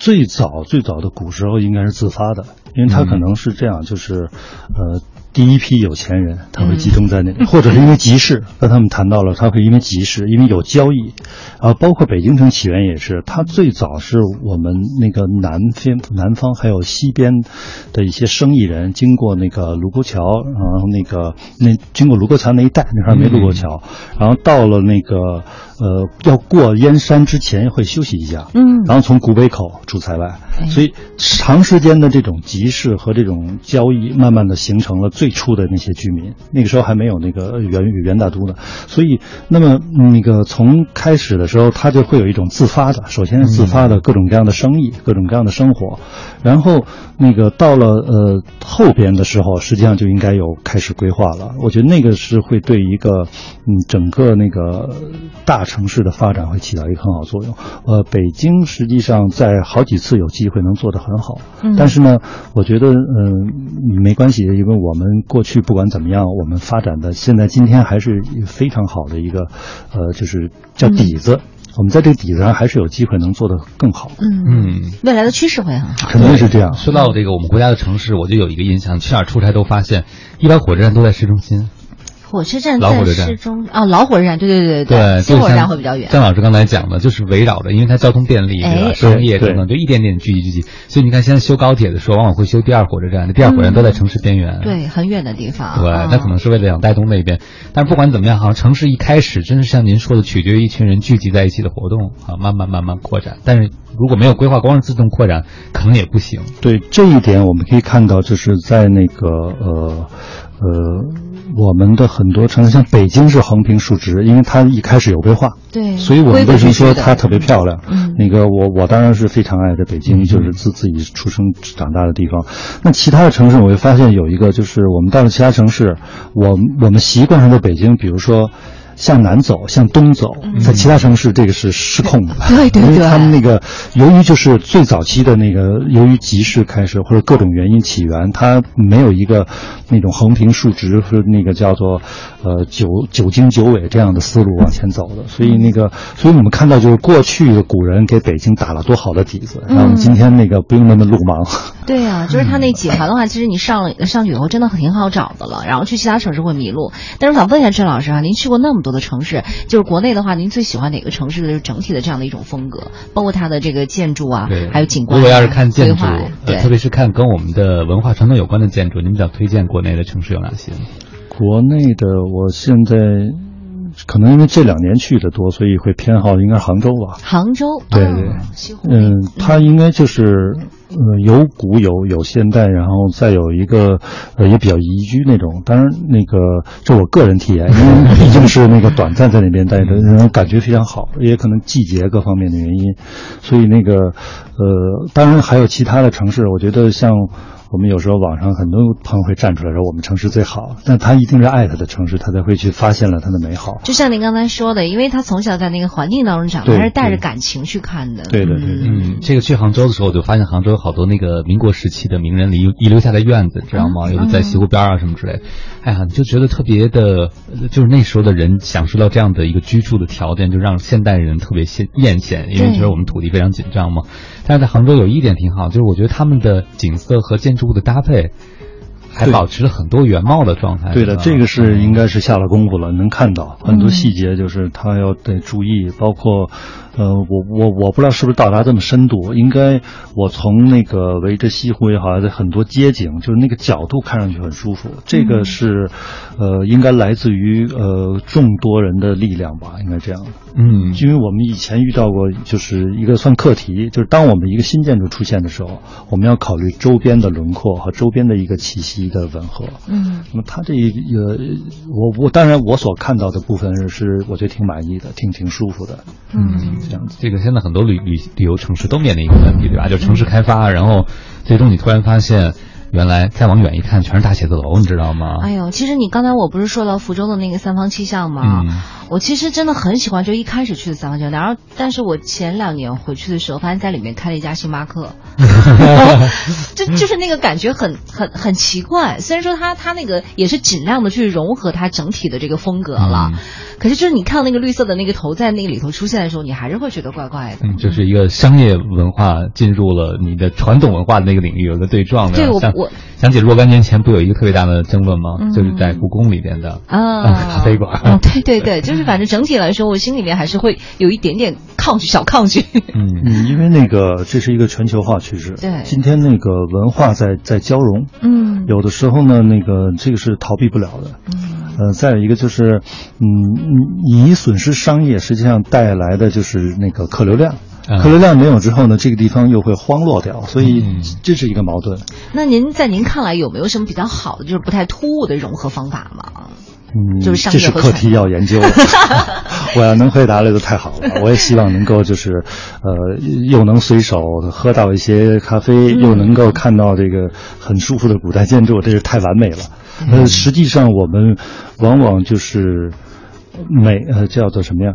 最早最早的古时候应该是自发的，因为它可能是这样，就是呃。第一批有钱人，他会集中在那里，或者是因为集市，跟他们谈到了，他会因为集市，因为有交易，啊，包括北京城起源也是，它最早是我们那个南边、南方还有西边的一些生意人经过那个卢沟桥，然后那个那经过卢沟桥那一带，那块没卢沟桥，然后到了那个呃要过燕山之前会休息一下，嗯，然后从古北口出塞外，所以长时间的这种集市和这种交易，慢慢的形成了。最初的那些居民，那个时候还没有那个元元大都呢，所以那么那个从开始的时候，他就会有一种自发的，首先是自发的各种各样的生意，各种各样的生活，然后那个到了呃后边的时候，实际上就应该有开始规划了。我觉得那个是会对一个嗯整个那个大城市的发展会起到一个很好作用。呃，北京实际上在好几次有机会能做得很好，嗯但是呢，我觉得嗯没关系，因为我们。过去不管怎么样，我们发展的现在今天还是非常好的一个，呃，就是叫底子。我们在这个底子上还是有机会能做得更好。嗯嗯，未来的趋势会很好，肯定是这样。说到这个我们国家的城市，我就有一个印象，去哪儿出差都发现，一般火车站都在市中心。火车站在市中啊，老火车站，对对对对，新火车站会比较远。张老师刚才讲的，就是围绕着，因为它交通便利，对吧？商业等等，就一点点聚集聚集。所以你看，现在修高铁的时候，往往会修第二火车站，第二火车站都在城市边缘，对，很远的地方。对，那可能是为了想带动那边。但是不管怎么样，好像城市一开始真是像您说的，取决于一群人聚集在一起的活动啊，慢慢慢慢扩展。但是如果没有规划，光是自动扩展，可能也不行。对这一点，我们可以看到，就是在那个呃。呃，我们的很多城市，像北京是横平竖直，因为它一开始有规划，对，所以我们为什么说它特别漂亮？嗯，那个我我当然是非常爱的北京，就是自自己出生长大的地方。那其他的城市，我会发现有一个，就是我们到了其他城市，我我们习惯上的北京，比如说。向南走，向东走，在其他城市这个是失控的。对对对，他们那个由于就是最早期的那个，由于集市开始或者各种原因起源，它没有一个那种横平竖直和那个叫做呃九九经九纬这样的思路往前走的。所以那个，所以我们看到就是过去的古人给北京打了多好的底子，让我们今天那个不用那么路盲。对呀，就是他那几环的话，其实你上了上去以后真的挺好找的了。然后去其他城市会迷路。但是我想问一下陈老师啊，您去过那么多的城市，就是国内的话，您最喜欢哪个城市的整体的这样的一种风格？包括它的这个建筑啊，还有景观。如果要是看建筑，对，特别是看跟我们的文化传统有关的建筑，您比较推荐国内的城市有哪些？国内的，我现在。可能因为这两年去的多，所以会偏好应该杭州吧。杭州，对对，嗯，它应该就是呃有古有有现代，然后再有一个呃也比较宜居那种。当然，那个这我个人体验，因为毕竟是那个短暂在那边待着，然后感觉非常好，也可能季节各方面的原因，所以那个呃，当然还有其他的城市，我觉得像。我们有时候网上很多朋友会站出来说我们城市最好，但他一定是爱他的城市，他才会去发现了它的美好。就像您刚才说的，因为他从小在那个环境当中长，他是带着感情去看的。对对对，嗯，这个去杭州的时候，我就发现杭州有好多那个民国时期的名人遗遗留下的院子，知道吗？有的在西湖边啊什么之类。哎呀，你就觉得特别的，就是那时候的人享受到这样的一个居住的条件，就让现代人特别羡艳羡，因为觉得我们土地非常紧张嘛。但是在杭州有一点挺好，就是我觉得他们的景色和建筑物的搭配，还保持了很多原貌的状态。对的，这个是应该是下了功夫了，能看到很多细节，就是他要得注意，包括。呃，我我我不知道是不是到达这么深度，应该我从那个围着西湖也好，在很多街景，就是那个角度看上去很舒服。这个是，呃，应该来自于呃众多人的力量吧，应该这样。嗯，因为我们以前遇到过，就是一个算课题，就是当我们一个新建筑出现的时候，我们要考虑周边的轮廓和周边的一个气息。极的吻合。嗯，那么他这一个我我当然我所看到的部分是是我觉得挺满意的，挺挺舒服的。嗯，这样子。这个现在很多旅旅旅游城市都面临一个问题，对吧？就城市开发，然后最终你突然发现。原来再往远一看，全是大写字楼，你知道吗？哎呦，其实你刚才我不是说到福州的那个三坊七巷吗？嗯，我其实真的很喜欢，就一开始去的三坊七巷，然后但是我前两年回去的时候，发现在里面开了一家星巴克，就就是那个感觉很很很奇怪。虽然说它它那个也是尽量的去融合它整体的这个风格了，嗯、可是就是你看到那个绿色的那个头在那个里头出现的时候，你还是会觉得怪怪的。嗯，就是一个商业文化进入了你的传统文化的那个领域，有个对撞的。对，我我。想起若干年前不有一个特别大的争论吗？嗯、就是在故宫里边的啊 咖啡馆。嗯，对对对，就是反正整体来说，我心里面还是会有一点点抗拒，小抗拒。嗯嗯，因为那个这是一个全球化趋势。对，今天那个文化在在交融。嗯，有的时候呢，那个这个是逃避不了的。嗯，呃，再有一个就是，嗯，你损失商业，实际上带来的就是那个客流量。客流量没有之后呢，这个地方又会荒落掉，所以这是一个矛盾。那您在您看来有没有什么比较好的，就是不太突兀的融合方法吗？嗯，就是这是课题要研究。我要能回答了就太好了。我也希望能够就是，呃，又能随手喝到一些咖啡，又能够看到这个很舒服的古代建筑，这是太完美了。呃，实际上我们往往就是。美呃叫做什么呀？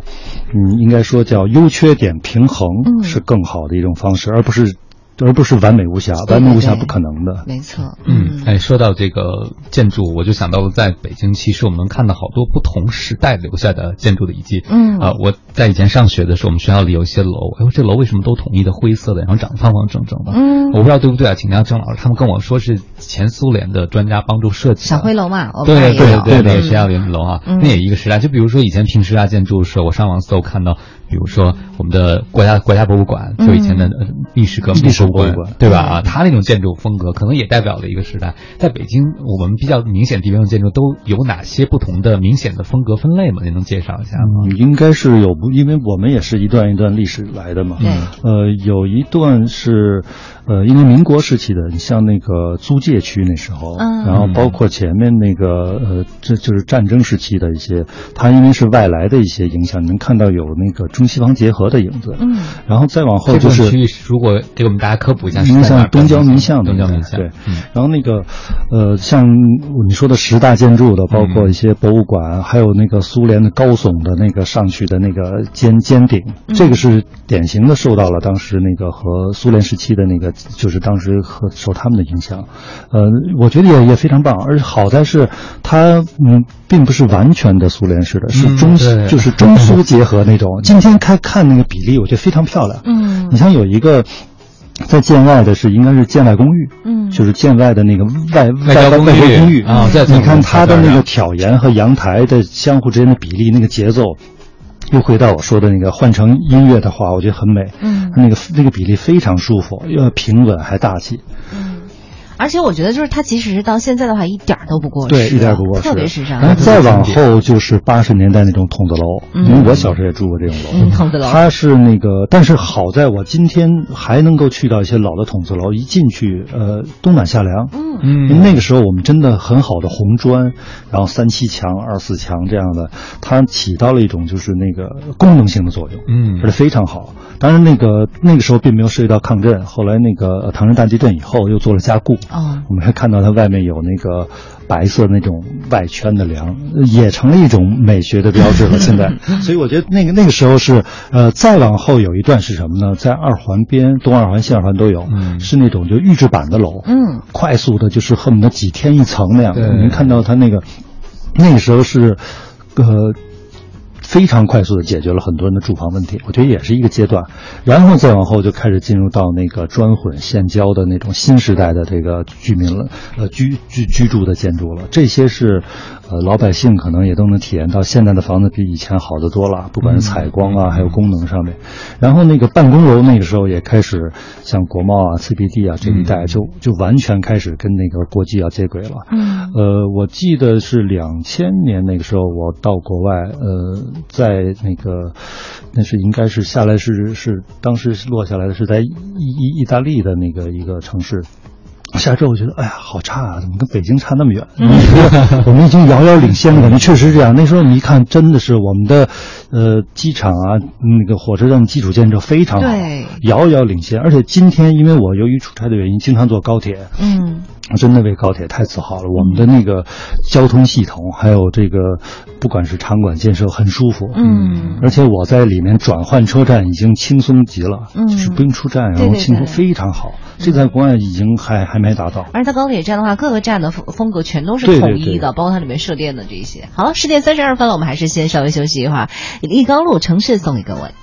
嗯，应该说叫优缺点平衡是更好的一种方式，而不是而不是完美无瑕。完美无瑕不可能的。没错。嗯，哎，说到这个建筑，我就想到了在北京，其实我们能看到好多不同时代留下的建筑的遗迹。嗯啊，我在以前上学的时候，我们学校里有一些楼，哎呦，这楼为什么都统一的灰色的，然后长得方方正正的？嗯，我不知道对不对啊，请教郑老师，他们跟我说是前苏联的专家帮助设计的。小灰楼嘛，对对对，那个学校里的楼啊，嗯、那也一个时代。就比如说以前平时啊建筑是，我上网搜看到，比如说我们的国家国家博物馆，就以前的历史革命历史博物馆，对吧？啊，它那种建筑风格可能也代表了一个时代。在北京，我们比较明显地标的建筑都有哪些不同的明显的风格分类吗？您能介绍一下吗？嗯，应该是有，因为我们也是一段一段历史来的嘛。对。呃，有一段是，呃，因为民国时期的，你像那个租界区那时候，嗯、然后包括前面那个，呃，这就是战争时期的一些，它因为是外来的一些影响，你能看到有那个中西方结合的影子。嗯。然后再往后就是，如果给我们大家科普一下，你像东郊民巷，东郊民巷对。然后那个，呃，像你说的十大建筑的，包括一些博物馆，还有那个苏联的高耸的那个上去的那个尖尖顶，这个是典型的受到了当时那个和苏联时期的那个，就是当时和受他们的影响。呃，我觉得也也非常棒，而且好在是它嗯，并不是完全的苏联式的，是中就是中苏结合那种。今天看看那个比例，我觉得非常漂亮。嗯，你像有一个。在建外的是应该是建外公寓，嗯，就是建外的那个外外外公寓公寓啊。你看它的那个挑檐和阳台的相互之间的比例，那个节奏，又回到我说的那个换成音乐的话，我觉得很美。嗯，那个那个比例非常舒服，又平稳还大气。嗯。而且我觉得，就是它即使是到现在的话，一点都不过时，对，一点不过时，特别时尚。然后再往后就是八十年代那种筒子楼，因为我小时候也住过这种楼。嗯，筒子楼。它是那个，但是好在我今天还能够去到一些老的筒子楼，一进去，呃，冬暖夏凉。嗯嗯。因为那个时候我们真的很好的红砖，然后三七墙、二四墙这样的，它起到了一种就是那个功能性的作用。嗯，而且非常好。当然，那个那个时候并没有涉及到抗震，后来那个唐山大地震以后又做了加固。哦，我们还看到它外面有那个白色那种外圈的梁，也成了一种美学的标志了。现在，所以我觉得那个那个时候是呃，再往后有一段是什么呢？在二环边，东二环、西二环都有，嗯、是那种就预制板的楼，嗯，快速的，就是恨不得几天一层那样您看到它那个，那个时候是，呃。非常快速的解决了很多人的住房问题，我觉得也是一个阶段，然后再往后就开始进入到那个砖混现浇的那种新时代的这个居民了，呃居居居住的建筑了，这些是，呃老百姓可能也都能体验到现在的房子比以前好得多了，不管是采光啊，还有功能上面，然后那个办公楼那个时候也开始像国贸啊、CBD 啊这一带就就完全开始跟那个国际要接轨了，嗯，呃我记得是两千年那个时候我到国外，呃。在那个，那是应该是下来是是当时落下来的是在意意意大利的那个一个城市，下之后我觉得，哎呀，好差啊，怎么跟北京差那么远？我们已经遥遥领先了，感觉确实是这样。那时候你一看，真的是我们的，呃，机场啊，那个火车站基础建设非常好，遥遥领先。而且今天，因为我由于出差的原因，经常坐高铁，嗯，真的为高铁太自豪了。我们的那个交通系统，还有这个，不管是场馆建设很舒服，嗯，而且我在里面转换车站已经轻松极了，嗯，就是不用出站，然后轻松非常好。这在国外已经还还没达到。而在高铁站的话，各个站的风风格全都是统一的，包括它里面设电的这些。好了，十点三十二分了，我们还是先稍微休息一会儿。立高路城市送给各位。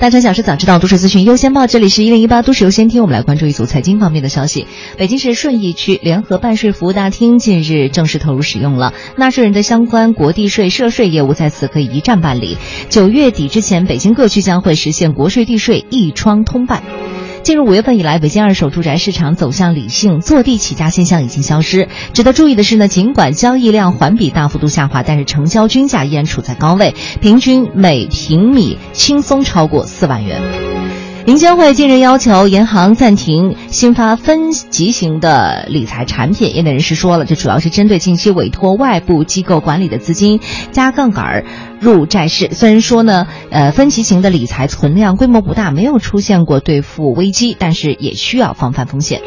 大城小事早知道，都市资讯优先报。这里是一零一八都市优先听，我们来关注一组财经方面的消息。北京市顺义区联合办税服务大厅近日正式投入使用了，纳税人的相关国地税、涉税业务在此可以一站办理。九月底之前，北京各区将会实现国税地税一窗通办。进入五月份以来，北京二手住宅市场走向理性，坐地起价现象已经消失。值得注意的是呢，尽管交易量环比大幅度下滑，但是成交均价依然处在高位，平均每平米轻松超过四万元。银监会近日要求银行暂停新发分级型的理财产品，业内人士说了，这主要是针对近期委托外部机构管理的资金加杠杆儿入债市。虽然说呢，呃，分级型的理财存量规模不大，没有出现过兑付危机，但是也需要防范风险。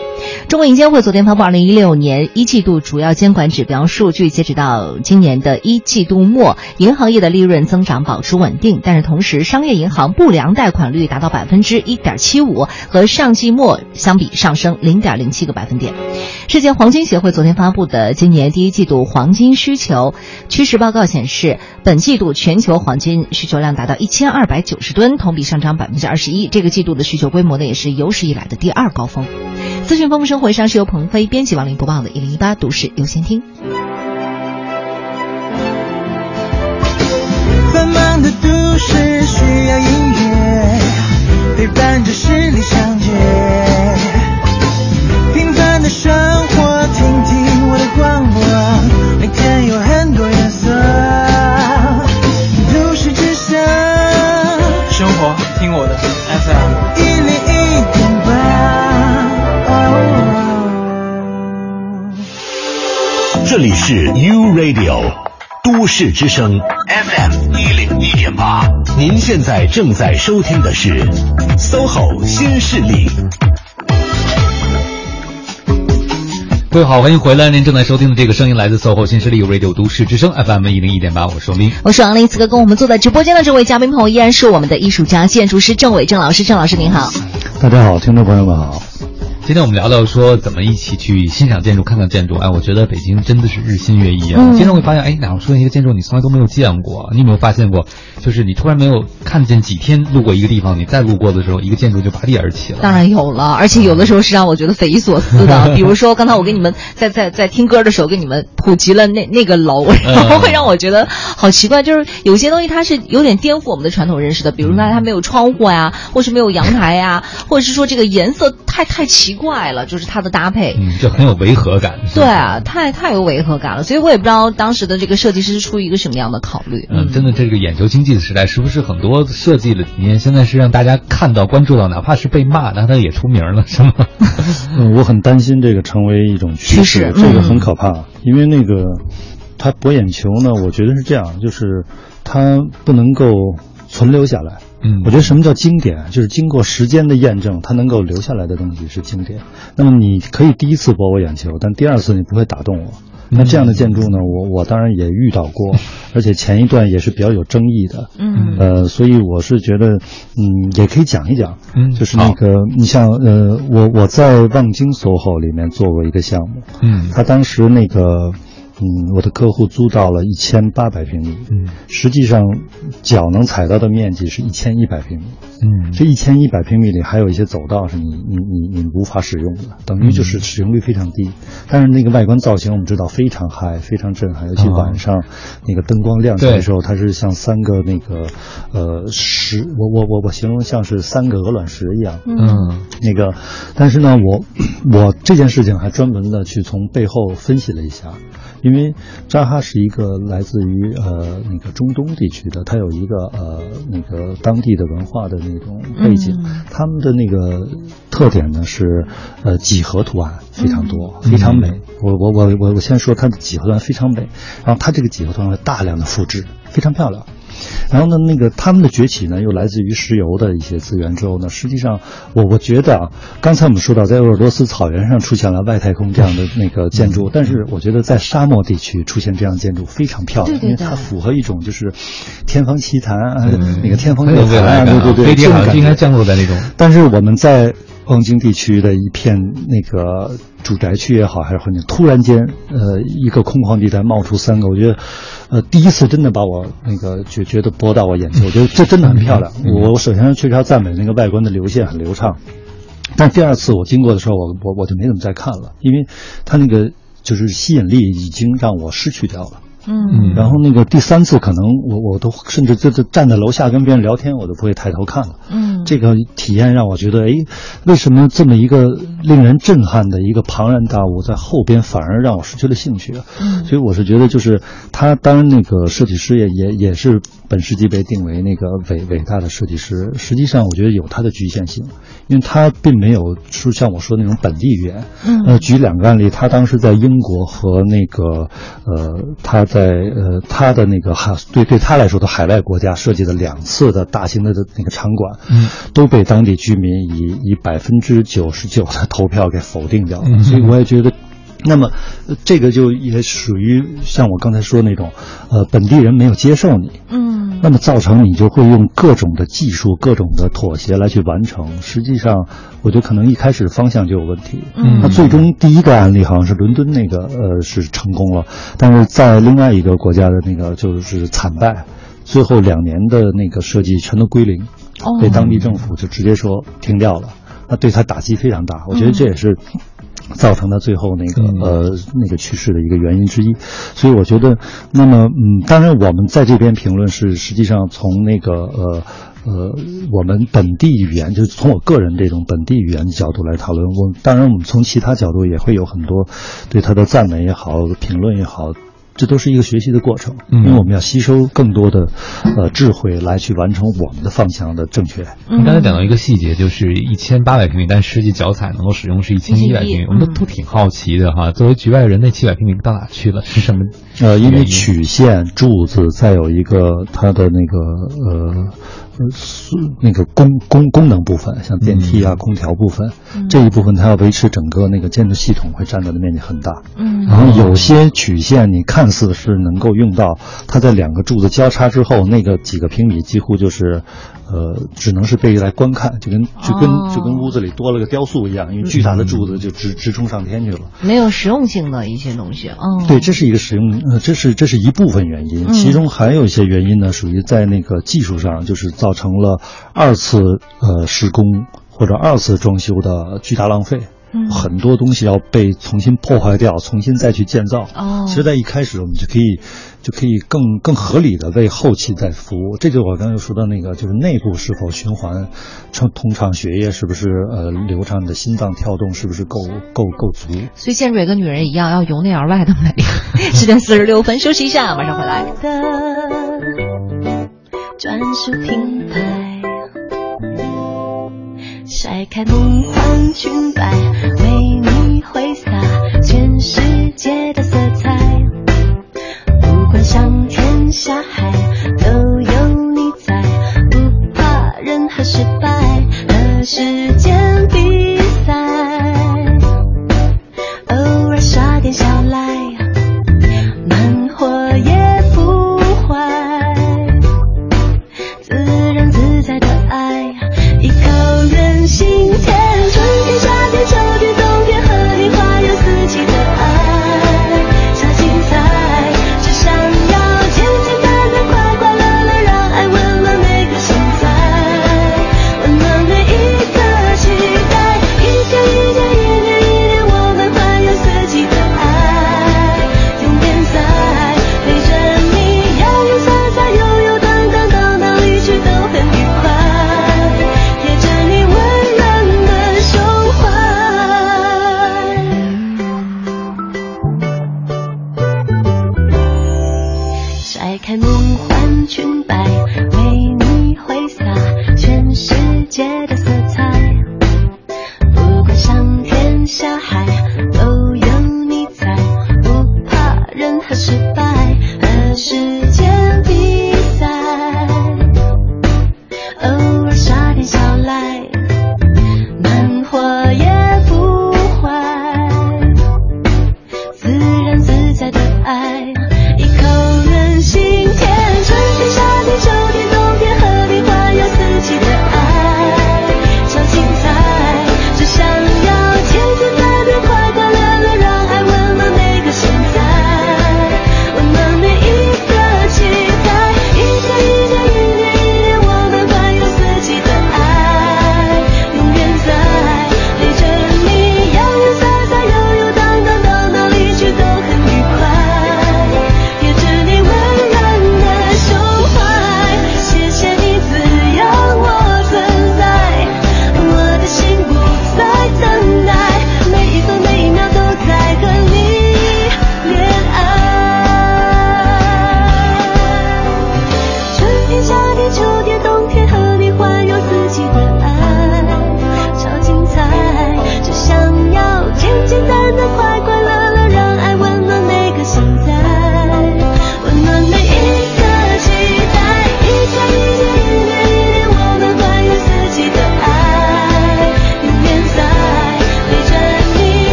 中国银监会昨天发布二零一六年一季度主要监管指标数据，截止到今年的一季度末，银行业的利润增长保持稳定，但是同时商业银行不良贷款率达到百分之一点七五，和上季末相比上升零点零七个百分点。世界黄金协会昨天发布的今年第一季度黄金需求趋势报告显示，本季度全球黄金需求量达到一千二百九十吨，同比上涨百分之二十一。这个季度的需求规模呢，也是有史以来的第二高峰。资讯丰富生活，上是由鹏飞编辑、王林播报的《一零一八都市优先听》。繁忙的都市需要音乐陪伴着十里长街，里是 U Radio 都市之声 FM 一零一点八，您现在正在收听的是 SOHO 新势力。各位好，欢迎回来。您正在收听的这个声音来自 SOHO 新势力 Radio 都市之声 FM 一零一点八，我是王斌，我是王林。此刻跟我们坐在直播间的这位嘉宾朋友依然是我们的艺术家、建筑师郑伟郑老师。郑老师您好，大家好，听众朋友们好。今天我们聊聊说怎么一起去欣赏建筑、看看建筑。哎，我觉得北京真的是日新月异啊！嗯经常会发现，哎，哪出现一个建筑你从来都没有见过，你有没有发现过？就是你突然没有看见几天路过一个地方，你再路过的时候，一个建筑就拔地而起了。当然有了，而且有的时候是让我觉得匪夷所思的。比如说，刚才我给你们在在在听歌的时候，给你们普及了那那个楼，然后会让我觉得好奇怪。就是有些东西它是有点颠覆我们的传统认识的，比如说它没有窗户呀，或是没有阳台呀，或者是说这个颜色太太奇怪了，就是它的搭配。嗯，就很有违和感。对啊，太太有违和感了，所以我也不知道当时的这个设计师是出于一个什么样的考虑。嗯，真的，这个眼球经济的时代，是不是很多设计的理念现在是让大家看到、关注到，哪怕是被骂，那它也出名了，是吗？嗯，我很担心这个成为一种趋势，这个很可怕，因为那个它博眼球呢，我觉得是这样，就是它不能够存留下来。嗯，我觉得什么叫经典，就是经过时间的验证，它能够留下来的东西是经典。那么你可以第一次博我眼球，但第二次你不会打动我。那这样的建筑呢，我我当然也遇到过，而且前一段也是比较有争议的。嗯，呃，所以我是觉得，嗯，也可以讲一讲。嗯，就是那个，你像呃，我我在望京 SOHO 里面做过一个项目。嗯，他当时那个。嗯，我的客户租到了一千八百平米，嗯，实际上脚能踩到的面积是一千一百平米，嗯，这一千一百平米里还有一些走道是你你你你无法使用的，等于就是使用率非常低。但是那个外观造型我们知道非常嗨，非常震撼，尤其晚上那个灯光亮起来的时候，它是像三个那个呃石，我我我我形容像是三个鹅卵石一样，嗯，那个，但是呢，我我这件事情还专门的去从背后分析了一下。因为扎哈是一个来自于呃那个中东地区的，它有一个呃那个当地的文化的那种背景，嗯、他们的那个特点呢是呃几何图案非常多，嗯、非常美。我我我我我先说它的几何图案非常美，然后它这个几何图案大量的复制，非常漂亮。然后呢，那个他们的崛起呢，又来自于石油的一些资源之后呢，实际上我我觉得啊，刚才我们说到在鄂尔多斯草原上出现了外太空这样的那个建筑，但是我觉得在沙漠地区出现这样建筑非常漂亮，对对对。因为它符合一种就是天方奇谭那个天方夜谭啊，对对对，飞机好像应该降落在那种。但是我们在望京地区的一片那个住宅区也好，还是环境，突然间，呃，一个空旷地带冒出三个，我觉得，呃，第一次真的把我那个觉觉得拨到我眼前，我觉得这真的很漂亮。我我首先确实要赞美那个外观的流线很流畅，但第二次我经过的时候，我我我就没怎么再看了，因为它那个就是吸引力已经让我失去掉了。嗯，然后那个第三次可能我我都甚至就是站在楼下跟别人聊天，我都不会抬头看了。嗯，这个体验让我觉得，哎，为什么这么一个令人震撼的一个庞然大物，在后边反而让我失去了兴趣？嗯，所以我是觉得，就是他当然那个设计师也也也是本世纪被定为那个伟伟大的设计师，实际上我觉得有他的局限性，因为他并没有说像我说那种本地语言。嗯，呃，举两个案例，他当时在英国和那个呃他。在呃，他的那个海对对他来说的海外国家设计的两次的大型的那个场馆，嗯，都被当地居民以以百分之九十九的投票给否定掉了。嗯、所以我也觉得，那么这个就也属于像我刚才说那种，呃，本地人没有接受你，嗯，那么造成你就会用各种的技术、各种的妥协来去完成。实际上，我觉得可能一开始方向就有问题。嗯，那最终第一个案例好像是伦敦那个，呃，是成功了，但是在另外一个国家的那个就是惨败，最后两年的那个设计全都归零，哦、被当地政府就直接说停掉了，那对他打击非常大。我觉得这也是。造成他最后那个呃那个去世的一个原因之一，所以我觉得，那么嗯，当然我们在这边评论是实际上从那个呃呃我们本地语言，就是从我个人这种本地语言的角度来讨论。我当然我们从其他角度也会有很多对他的赞美也好，评论也好。这都是一个学习的过程，因为我们要吸收更多的，呃，智慧来去完成我们的方向的正确。你刚才讲到一个细节，就是一千八百平米，但实际脚踩能够使用是一千一百平米，我们都都挺好奇的哈。作为局外人，那七百平米到哪去了？是什么？呃，因为曲线、柱子，再有一个它的那个呃。那个功功功能部分，像电梯啊、空调部分，这一部分它要维持整个那个建筑系统，会占到的面积很大。嗯，然后有些曲线你看似是能够用到，它在两个柱子交叉之后，那个几个平米几乎就是，呃，只能是被来观看，就跟就跟就跟屋子里多了个雕塑一样，因为巨大的柱子就直直冲上天去了。没有实用性的一些东西，嗯，对，这是一个实用，呃，这是这是一部分原因，其中还有一些原因呢，属于在那个技术上，就是造成了二次呃施工或者二次装修的巨大浪费。嗯，很多东西要被重新破坏掉，重新再去建造。哦，其实，在一开始我们就可以就可以更更合理的为后期在服务。这就是我刚才说的那个，就是内部是否循环，通通畅血液是不是呃流畅，的心脏跳动是不是够够够足。所以建筑也跟女人一样，要由内而外的美。十点四十六分，休息一下，马上回来。专属品牌，晒开梦幻裙摆，为你挥洒全世界的色彩。不管上天下海，都有你在，不怕任何失败和时间比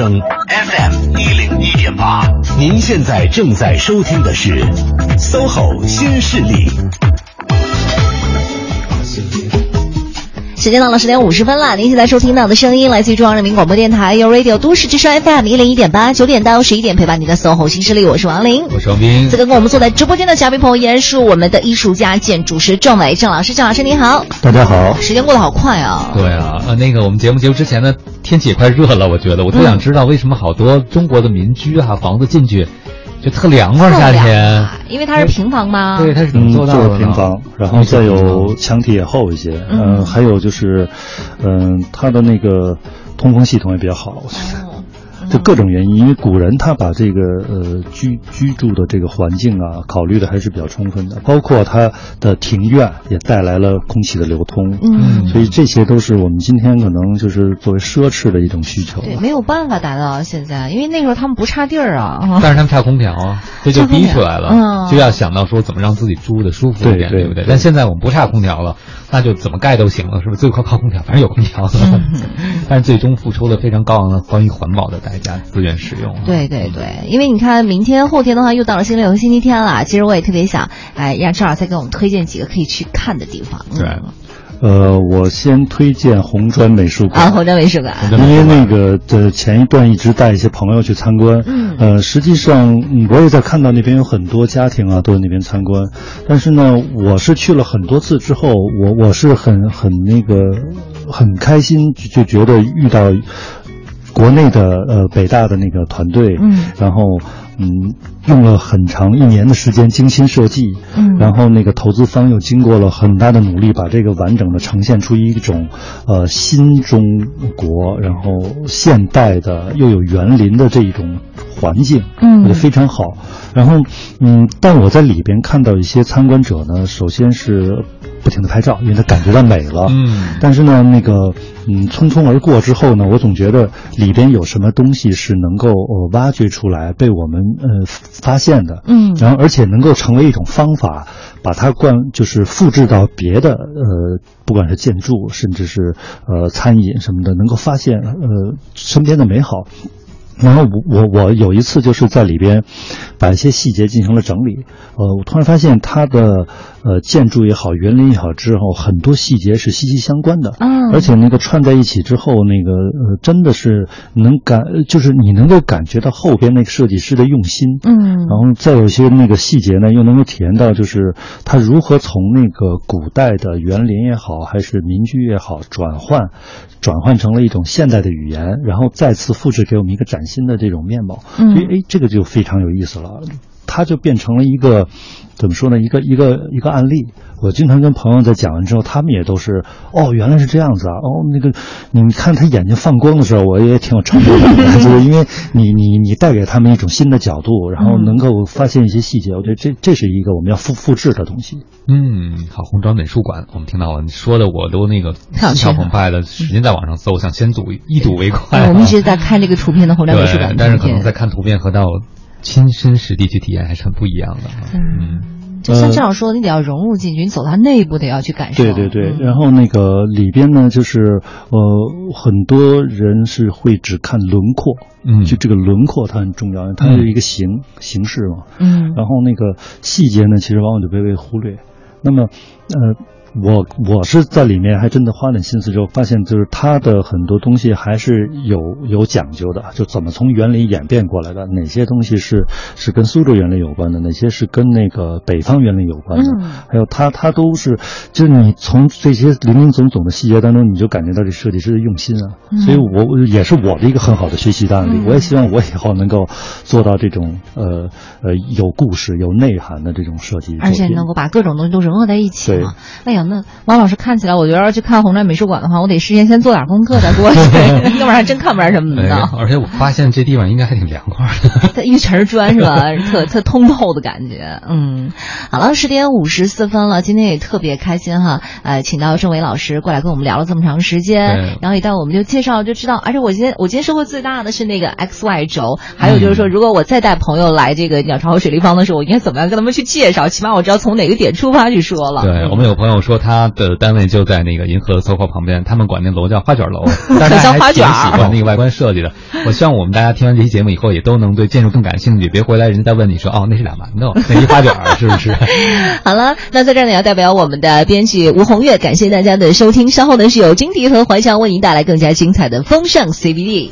声 FM 一零一点八，您现在正在收听的是 SOHO 新势力。时间到了十点五十分了，您现在收听到的声音来自于中央人民广播电台 u Radio 都市之声 FM 一零一点八，九点到十一点陪伴您的 SOHO 新势力，我是王琳，我是王斌。这个跟我们坐在直播间的嘉宾朋友依然是我们的艺术家、建筑师郑伟郑老师，郑老师您好，大家好。时间过得好快啊！对啊，呃，那个我们节目结束之前呢，天气也快热了，我觉得我特想知道为什么好多中国的民居哈、房子进去。就特凉快，夏天，因为它是平房吗？对，它是怎么做到的？平房，然后再有墙体也厚一些，嗯，还有就是，嗯，它的那个通风系统也比较好。就各种原因，因为古人他把这个呃居居住的这个环境啊考虑的还是比较充分的，包括他的庭院也带来了空气的流通，嗯，所以这些都是我们今天可能就是作为奢侈的一种需求。对，没有办法达到现在，因为那时候他们不差地儿啊，但是他们差空调啊，这就逼出来了，就要想到说怎么让自己住的舒服一点，对不对？但现在我们不差空调了。那就怎么盖都行了，是不是？最靠靠空调，反正有空调。但是最终付出了非常高昂的关于环保的代价，资源使用。对对对，因为你看，明天后天的话又到了星期六和星期天了。其实我也特别想，哎，让赵老师再给我们推荐几个可以去看的地方。对。呃，我先推荐红砖美术馆。啊，红砖美术馆，因为那个的前一段一直带一些朋友去参观，嗯，呃，实际上我也在看到那边有很多家庭啊都在那边参观，但是呢，我是去了很多次之后，我我是很很那个很开心，就觉得遇到国内的呃北大的那个团队，嗯，然后。嗯，用了很长一年的时间精心设计，嗯，然后那个投资方又经过了很大的努力，把这个完整的呈现出一种，呃，新中国，然后现代的又有园林的这一种环境，嗯，也非常好。然后，嗯，但我在里边看到一些参观者呢，首先是。不停的拍照，因为他感觉到美了。嗯，但是呢，那个，嗯，匆匆而过之后呢，我总觉得里边有什么东西是能够呃挖掘出来，被我们呃发现的。嗯，然后而且能够成为一种方法，把它灌就是复制到别的呃，不管是建筑，甚至是呃餐饮什么的，能够发现呃身边的美好。然后我我我有一次就是在里边，把一些细节进行了整理。呃，我突然发现他的呃建筑也好，园林也好，之后很多细节是息息相关的。嗯。而且那个串在一起之后，那个呃真的是能感，就是你能够感觉到后边那个设计师的用心。嗯。然后再有些那个细节呢，又能够体验到就是他如何从那个古代的园林也好，还是民居也好，转换。转换成了一种现代的语言，然后再次复制给我们一个崭新的这种面貌，所以哎，这个就非常有意思了。它就变成了一个，怎么说呢？一个一个一个案例。我经常跟朋友在讲完之后，他们也都是哦，原来是这样子啊！哦，那个你看他眼睛放光的时候，我也挺有成就感的，就是因为你你你带给他们一种新的角度，然后能够发现一些细节。我觉得这这是一个我们要复复制的东西。嗯，好，红砖美术馆，我们听到了，你说的我都那个心潮澎湃的，使劲在网上搜，想先睹一睹为快。我们一直在看这个图片的红砖美术馆，但是可能在看图片和到。亲身实地去体验还是很不一样的。嗯，就像这样说，你得要融入进去，你走到内部得要去感受。对对对，然后那个里边呢，就是呃，很多人是会只看轮廓，嗯，就这个轮廓它很重要，它是一个形形式嘛，嗯，然后那个细节呢，其实往往就被被忽略。那么，呃。我我是在里面还真的花点心思之后，发现就是它的很多东西还是有有讲究的，就怎么从园林演变过来的，哪些东西是是跟苏州园林有关的，哪些是跟那个北方园林有关的，还有它它都是，就是你从这些林林总总的细节当中，你就感觉到这设计师的用心啊，所以我也是我的一个很好的学习的案例，我也希望我以后能够做到这种呃呃有故事有内涵的这种设计，而且能够把各种东西都融合在一起嘛，哎呀。呀，那王老师看起来，我觉得要去看红砖美术馆的话，我得事先先做点功课再过去，要不然还真看不出什么的。而且我发现这地方应该还挺凉快的，它一层砖是吧？特特通透的感觉。嗯，好了，十点五十四分了，今天也特别开心哈，呃，请到郑伟老师过来跟我们聊了这么长时间，然后一到我们就介绍就知道，而且我今天我今天收获最大的是那个 X Y 轴，还有就是说，如果我再带朋友来这个鸟巢和水立方的时候，我应该怎么样跟他们去介绍？起码我知道从哪个点出发去说了。对我们有朋友说他的单位就在那个银河 SOHO 旁边，他们管那楼叫花卷楼，但是还挺，喜欢那个外观设计的。我希望我们大家听完这期节目以后，也都能对建筑更感兴趣，别回来人家再问你说哦，那是俩馒头，那一花卷是不是？好了，那在这呢要代表我们的编辑吴红月，感谢大家的收听。稍后呢是由金迪和怀强为您带来更加精彩的风尚 CBD。